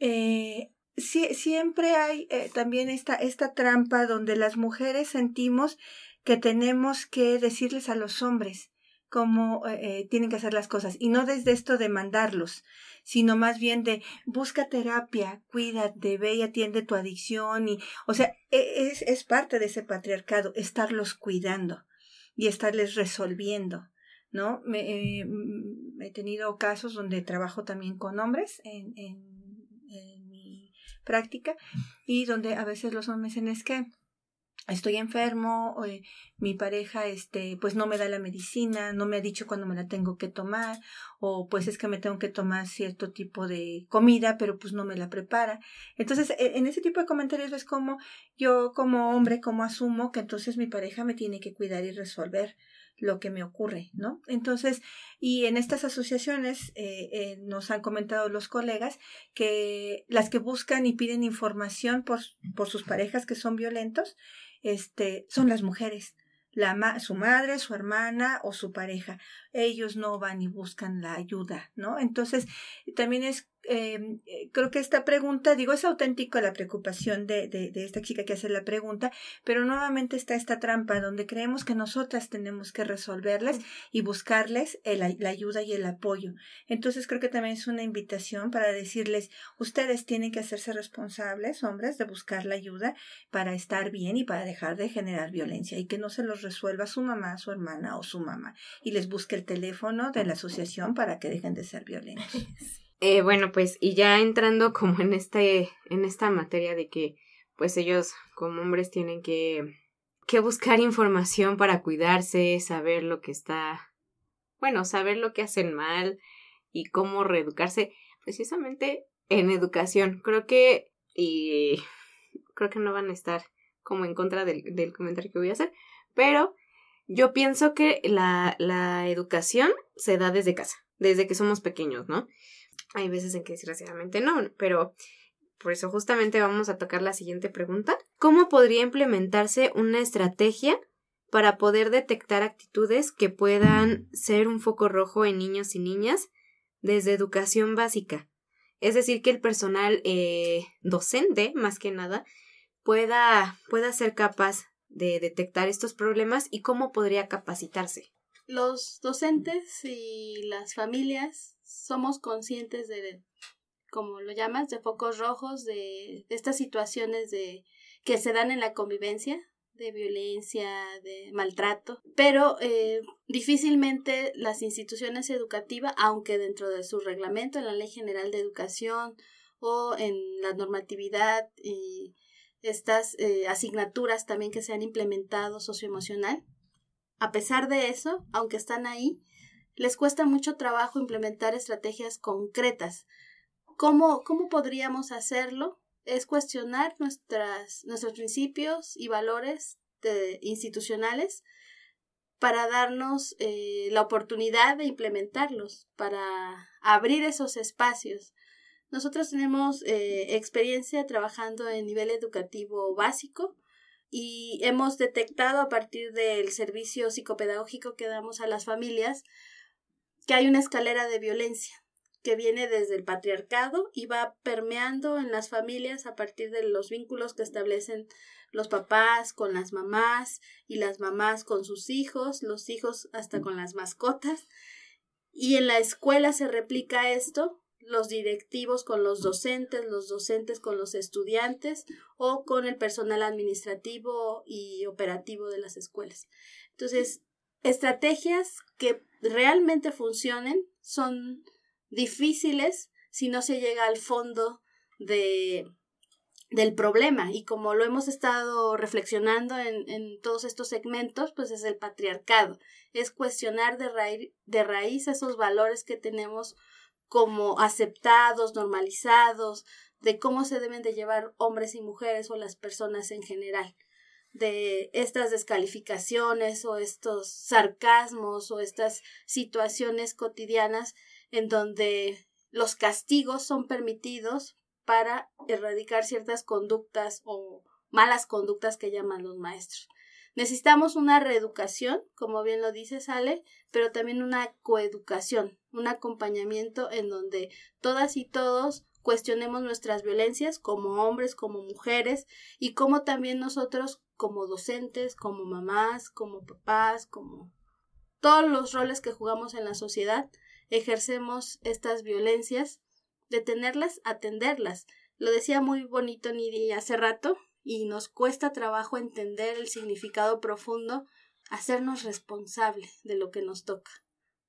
Eh, siempre hay eh, también esta, esta trampa donde las mujeres sentimos que tenemos que decirles a los hombres cómo eh, tienen que hacer las cosas y no desde esto de mandarlos, sino más bien de busca terapia, cuídate, ve y atiende tu adicción y, o sea, e, es, es parte de ese patriarcado, estarlos cuidando y estarles resolviendo. ¿no? Me, eh, mm, he tenido casos donde trabajo también con hombres en, en, en mi práctica y donde a veces los hombres dicen es que estoy enfermo, eh, mi pareja este pues no me da la medicina, no me ha dicho cuándo me la tengo que tomar o pues es que me tengo que tomar cierto tipo de comida, pero pues no me la prepara. Entonces, e, en ese tipo de comentarios es como yo como hombre como asumo que entonces mi pareja me tiene que cuidar y resolver lo que me ocurre, ¿no? Entonces, y en estas asociaciones eh, eh, nos han comentado los colegas que las que buscan y piden información por, por sus parejas que son violentos, este, son las mujeres, la su madre, su hermana o su pareja. Ellos no van y buscan la ayuda, ¿no? Entonces, también es eh, creo que esta pregunta, digo, es auténtico la preocupación de, de, de, esta chica que hace la pregunta, pero nuevamente está esta trampa donde creemos que nosotras tenemos que resolverlas y buscarles el, la ayuda y el apoyo. Entonces creo que también es una invitación para decirles, ustedes tienen que hacerse responsables, hombres, de buscar la ayuda para estar bien y para dejar de generar violencia y que no se los resuelva su mamá, su hermana o su mamá y les busque el teléfono de la asociación para que dejen de ser violentos. [laughs] Eh, bueno, pues, y ya entrando [laughs] como en este, en esta materia de que, pues ellos como hombres tienen que, que buscar información para cuidarse, saber lo que está, bueno, saber lo que hacen mal y cómo reeducarse, precisamente en educación. Creo que, y [laughs] creo que no van a estar como en contra del, del comentario que voy a hacer, pero yo pienso que la, la educación se da desde casa, desde que somos pequeños, ¿no? Hay veces en que desgraciadamente no, pero por eso justamente vamos a tocar la siguiente pregunta. ¿Cómo podría implementarse una estrategia para poder detectar actitudes que puedan ser un foco rojo en niños y niñas desde educación básica? Es decir, que el personal eh, docente, más que nada, pueda, pueda ser capaz de detectar estos problemas y cómo podría capacitarse. Los docentes y las familias somos conscientes de, como lo llamas, de focos rojos, de, estas situaciones de que se dan en la convivencia, de violencia, de maltrato, pero eh, difícilmente las instituciones educativas, aunque dentro de su reglamento, en la Ley General de Educación o en la normatividad y estas eh, asignaturas también que se han implementado socioemocional, a pesar de eso, aunque están ahí, les cuesta mucho trabajo implementar estrategias concretas. ¿Cómo, cómo podríamos hacerlo? Es cuestionar nuestras, nuestros principios y valores institucionales para darnos eh, la oportunidad de implementarlos, para abrir esos espacios. Nosotros tenemos eh, experiencia trabajando en nivel educativo básico y hemos detectado a partir del servicio psicopedagógico que damos a las familias que hay una escalera de violencia que viene desde el patriarcado y va permeando en las familias a partir de los vínculos que establecen los papás con las mamás y las mamás con sus hijos, los hijos hasta con las mascotas. Y en la escuela se replica esto, los directivos con los docentes, los docentes con los estudiantes o con el personal administrativo y operativo de las escuelas. Entonces, estrategias que realmente funcionen son difíciles si no se llega al fondo de del problema y como lo hemos estado reflexionando en, en todos estos segmentos, pues es el patriarcado, es cuestionar de de raíz esos valores que tenemos como aceptados, normalizados, de cómo se deben de llevar hombres y mujeres o las personas en general de estas descalificaciones o estos sarcasmos o estas situaciones cotidianas en donde los castigos son permitidos para erradicar ciertas conductas o malas conductas que llaman los maestros. Necesitamos una reeducación, como bien lo dice Sale, pero también una coeducación, un acompañamiento en donde todas y todos cuestionemos nuestras violencias como hombres, como mujeres y como también nosotros como docentes, como mamás, como papás, como todos los roles que jugamos en la sociedad, ejercemos estas violencias, detenerlas, atenderlas. Lo decía muy bonito Nidi hace rato, y nos cuesta trabajo entender el significado profundo, hacernos responsable de lo que nos toca.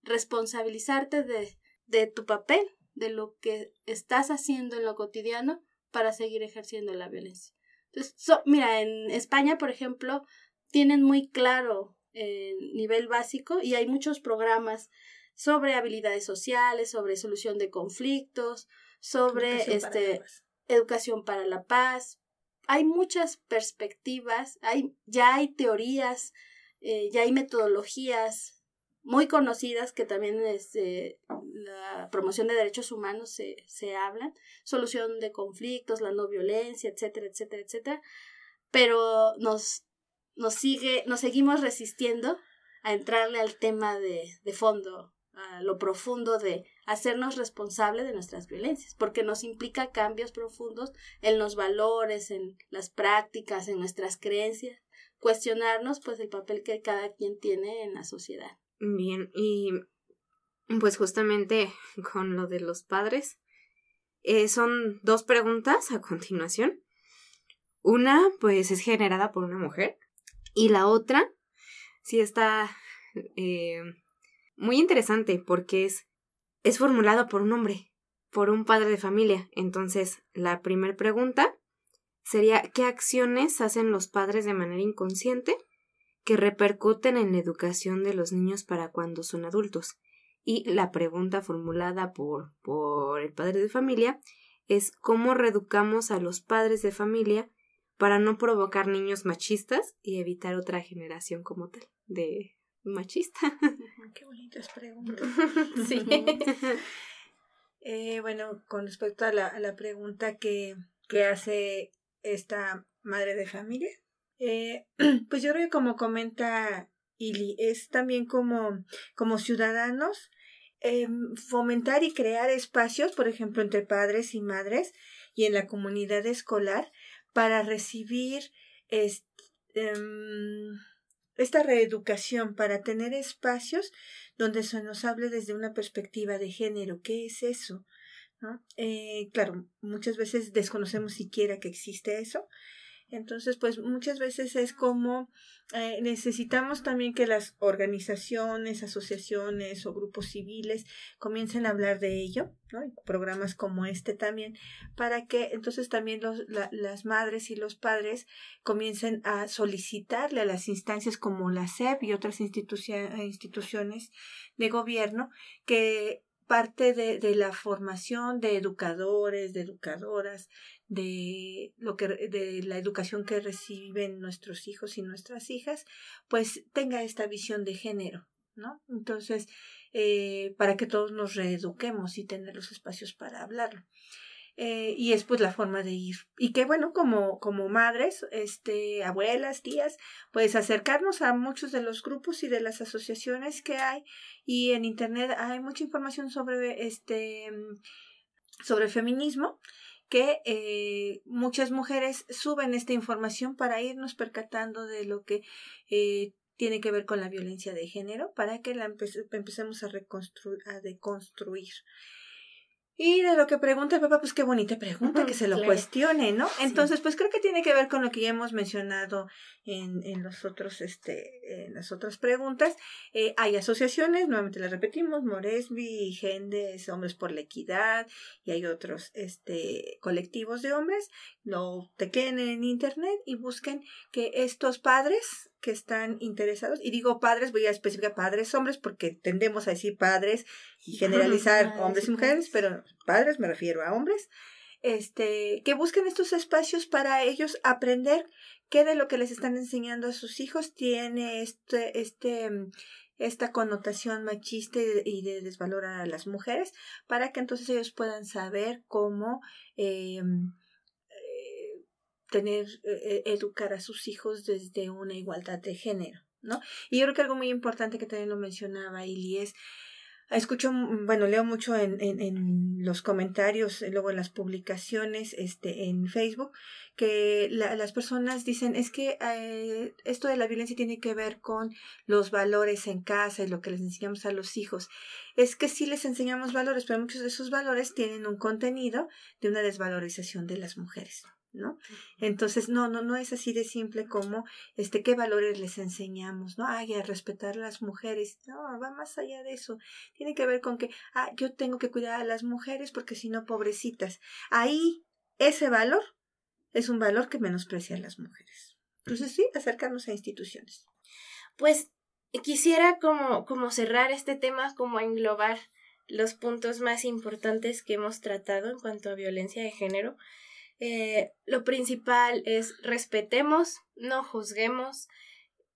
Responsabilizarte de, de tu papel, de lo que estás haciendo en lo cotidiano para seguir ejerciendo la violencia. Entonces, mira, en España, por ejemplo, tienen muy claro el nivel básico y hay muchos programas sobre habilidades sociales, sobre solución de conflictos, sobre educación este para educación para la paz. Hay muchas perspectivas, hay, ya hay teorías, eh, ya hay metodologías muy conocidas que también desde la promoción de derechos humanos se, se hablan, solución de conflictos, la no violencia, etcétera, etcétera, etcétera, pero nos, nos sigue, nos seguimos resistiendo a entrarle al tema de, de fondo, a lo profundo de hacernos responsables de nuestras violencias, porque nos implica cambios profundos en los valores, en las prácticas, en nuestras creencias, cuestionarnos pues el papel que cada quien tiene en la sociedad. Bien, y pues justamente con lo de los padres, eh, son dos preguntas a continuación. Una, pues, es generada por una mujer y la otra, sí está eh, muy interesante porque es, es formulada por un hombre, por un padre de familia. Entonces, la primera pregunta sería, ¿qué acciones hacen los padres de manera inconsciente que repercuten en la educación de los niños para cuando son adultos. Y la pregunta formulada por, por el padre de familia es cómo reeducamos a los padres de familia para no provocar niños machistas y evitar otra generación como tal de machista. Qué bonitas preguntas. [laughs] sí. [laughs] eh, bueno, con respecto a la, a la pregunta que, que hace esta madre de familia, eh, [clears throat] pues yo creo que como comenta Ili, es también como, como ciudadanos eh, fomentar y crear espacios, por ejemplo, entre padres y madres y en la comunidad escolar para recibir este, esta reeducación, para tener espacios donde se nos hable desde una perspectiva de género. ¿Qué es eso? ¿No? Eh, claro, muchas veces desconocemos siquiera que existe eso, entonces, pues muchas veces es como eh, necesitamos también que las organizaciones, asociaciones o grupos civiles comiencen a hablar de ello, ¿no? programas como este también, para que entonces también los, las madres y los padres comiencen a solicitarle a las instancias como la SEP y otras instituciones de gobierno que parte de, la formación de educadores, de educadoras, de lo que de la educación que reciben nuestros hijos y nuestras hijas, pues tenga esta visión de género, ¿no? Entonces, eh, para que todos nos reeduquemos y tener los espacios para hablarlo. Eh, y es pues la forma de ir. Y que bueno, como, como madres, este, abuelas, tías, pues acercarnos a muchos de los grupos y de las asociaciones que hay. Y en internet hay mucha información sobre este sobre feminismo que eh, muchas mujeres suben esta información para irnos percatando de lo que eh, tiene que ver con la violencia de género, para que la empecemos a, reconstruir, a deconstruir. Y de lo que pregunta el papá, pues qué bonita pregunta, que se lo cuestione, ¿no? Entonces, pues creo que tiene que ver con lo que ya hemos mencionado en, en los otros, este, en las otras preguntas. Eh, hay asociaciones, nuevamente las repetimos, Moresby, Gendes, Hombres por la Equidad, y hay otros, este, colectivos de hombres. Lo tequen en internet y busquen que estos padres que están interesados, y digo padres, voy a especificar padres, hombres, porque tendemos a decir padres y generalizar hombres y mujeres, pero padres me refiero a hombres, este, que busquen estos espacios para ellos aprender qué de lo que les están enseñando a sus hijos tiene este, este, esta connotación machista y de, desvalorar a las mujeres, para que entonces ellos puedan saber cómo eh, tener, eh, educar a sus hijos desde una igualdad de género, ¿no? Y yo creo que algo muy importante que también lo mencionaba Ili es, escucho, mm, bueno, leo mucho en, en, los comentarios, luego en las publicaciones, este, en Facebook, que las personas dicen, es que eh, esto de la violencia tiene que ver con los valores en casa y lo que les enseñamos a los hijos. Es que sí les enseñamos valores, pero muchos de esos valores tienen un contenido de una desvalorización de las mujeres. ¿No? Entonces, no, no, no es así de simple como, este, qué valores les enseñamos, ¿no? Ay, a respetar a las mujeres, no, va más allá de eso, tiene que ver con que, ah, yo tengo que cuidar a las mujeres porque si no, pobrecitas. Ahí ese valor es un valor que menosprecia a las mujeres. Entonces sí, acercarnos a instituciones. Pues quisiera como, como cerrar este tema, como englobar los puntos más importantes que hemos tratado en cuanto a violencia de género. Eh, lo principal es respetemos, no juzguemos,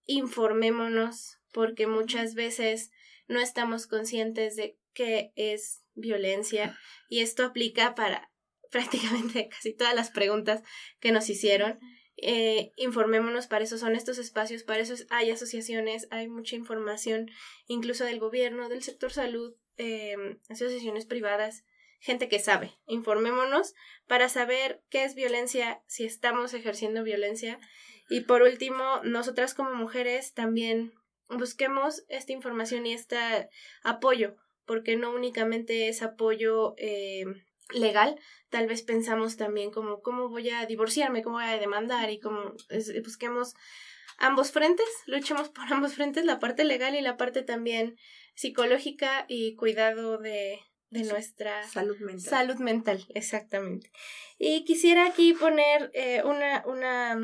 informémonos, porque muchas veces no estamos conscientes de qué es violencia y esto aplica para [laughs] prácticamente casi todas las preguntas que nos hicieron. Eh, informémonos, para eso son estos espacios, para eso hay asociaciones, hay mucha información, incluso del gobierno, del sector salud, eh, asociaciones privadas, gente que sabe. Informémonos para saber qué es violencia, si estamos ejerciendo violencia. Y por último, nosotras como mujeres también busquemos esta información y este apoyo, porque no únicamente es apoyo eh, legal, tal vez pensamos también como cómo voy a divorciarme, cómo voy a demandar y cómo busquemos ambos frentes, luchemos por [laughs] ambos frentes, la parte legal y la parte también psicológica y cuidado de, de nuestra salud mental. Salud mental, exactamente. Y quisiera aquí poner eh, una, una,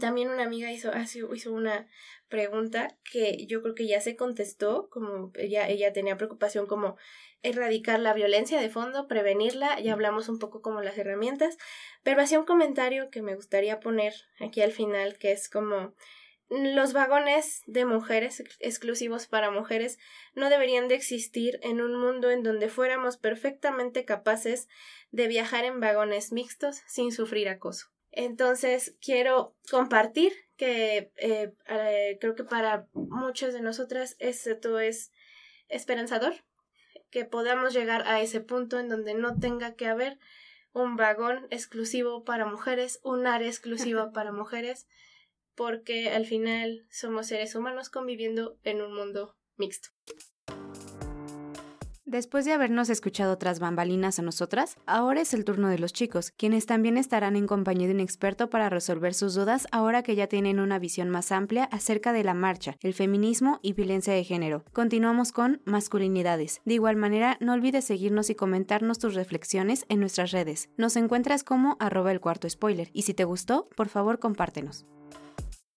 también una amiga hizo, hizo una pregunta que yo creo que ya se contestó, como ella, ella tenía preocupación como erradicar la violencia de fondo, prevenirla, ya hablamos un poco como las herramientas, pero hacía un comentario que me gustaría poner aquí al final, que es como los vagones de mujeres exclusivos para mujeres no deberían de existir en un mundo en donde fuéramos perfectamente capaces de viajar en vagones mixtos sin sufrir acoso. Entonces quiero compartir que eh, eh, creo que para muchas de nosotras esto es esperanzador que podamos llegar a ese punto en donde no tenga que haber un vagón exclusivo para mujeres, un área exclusiva [laughs] para mujeres, porque al final somos seres humanos conviviendo en un mundo mixto. Después de habernos escuchado otras bambalinas a nosotras, ahora es el turno de los chicos, quienes también estarán en compañía de un experto para resolver sus dudas ahora que ya tienen una visión más amplia acerca de la marcha, el feminismo y violencia de género. Continuamos con masculinidades. De igual manera, no olvides seguirnos y comentarnos tus reflexiones en nuestras redes. Nos encuentras como arroba el cuarto spoiler y si te gustó, por favor compártenos.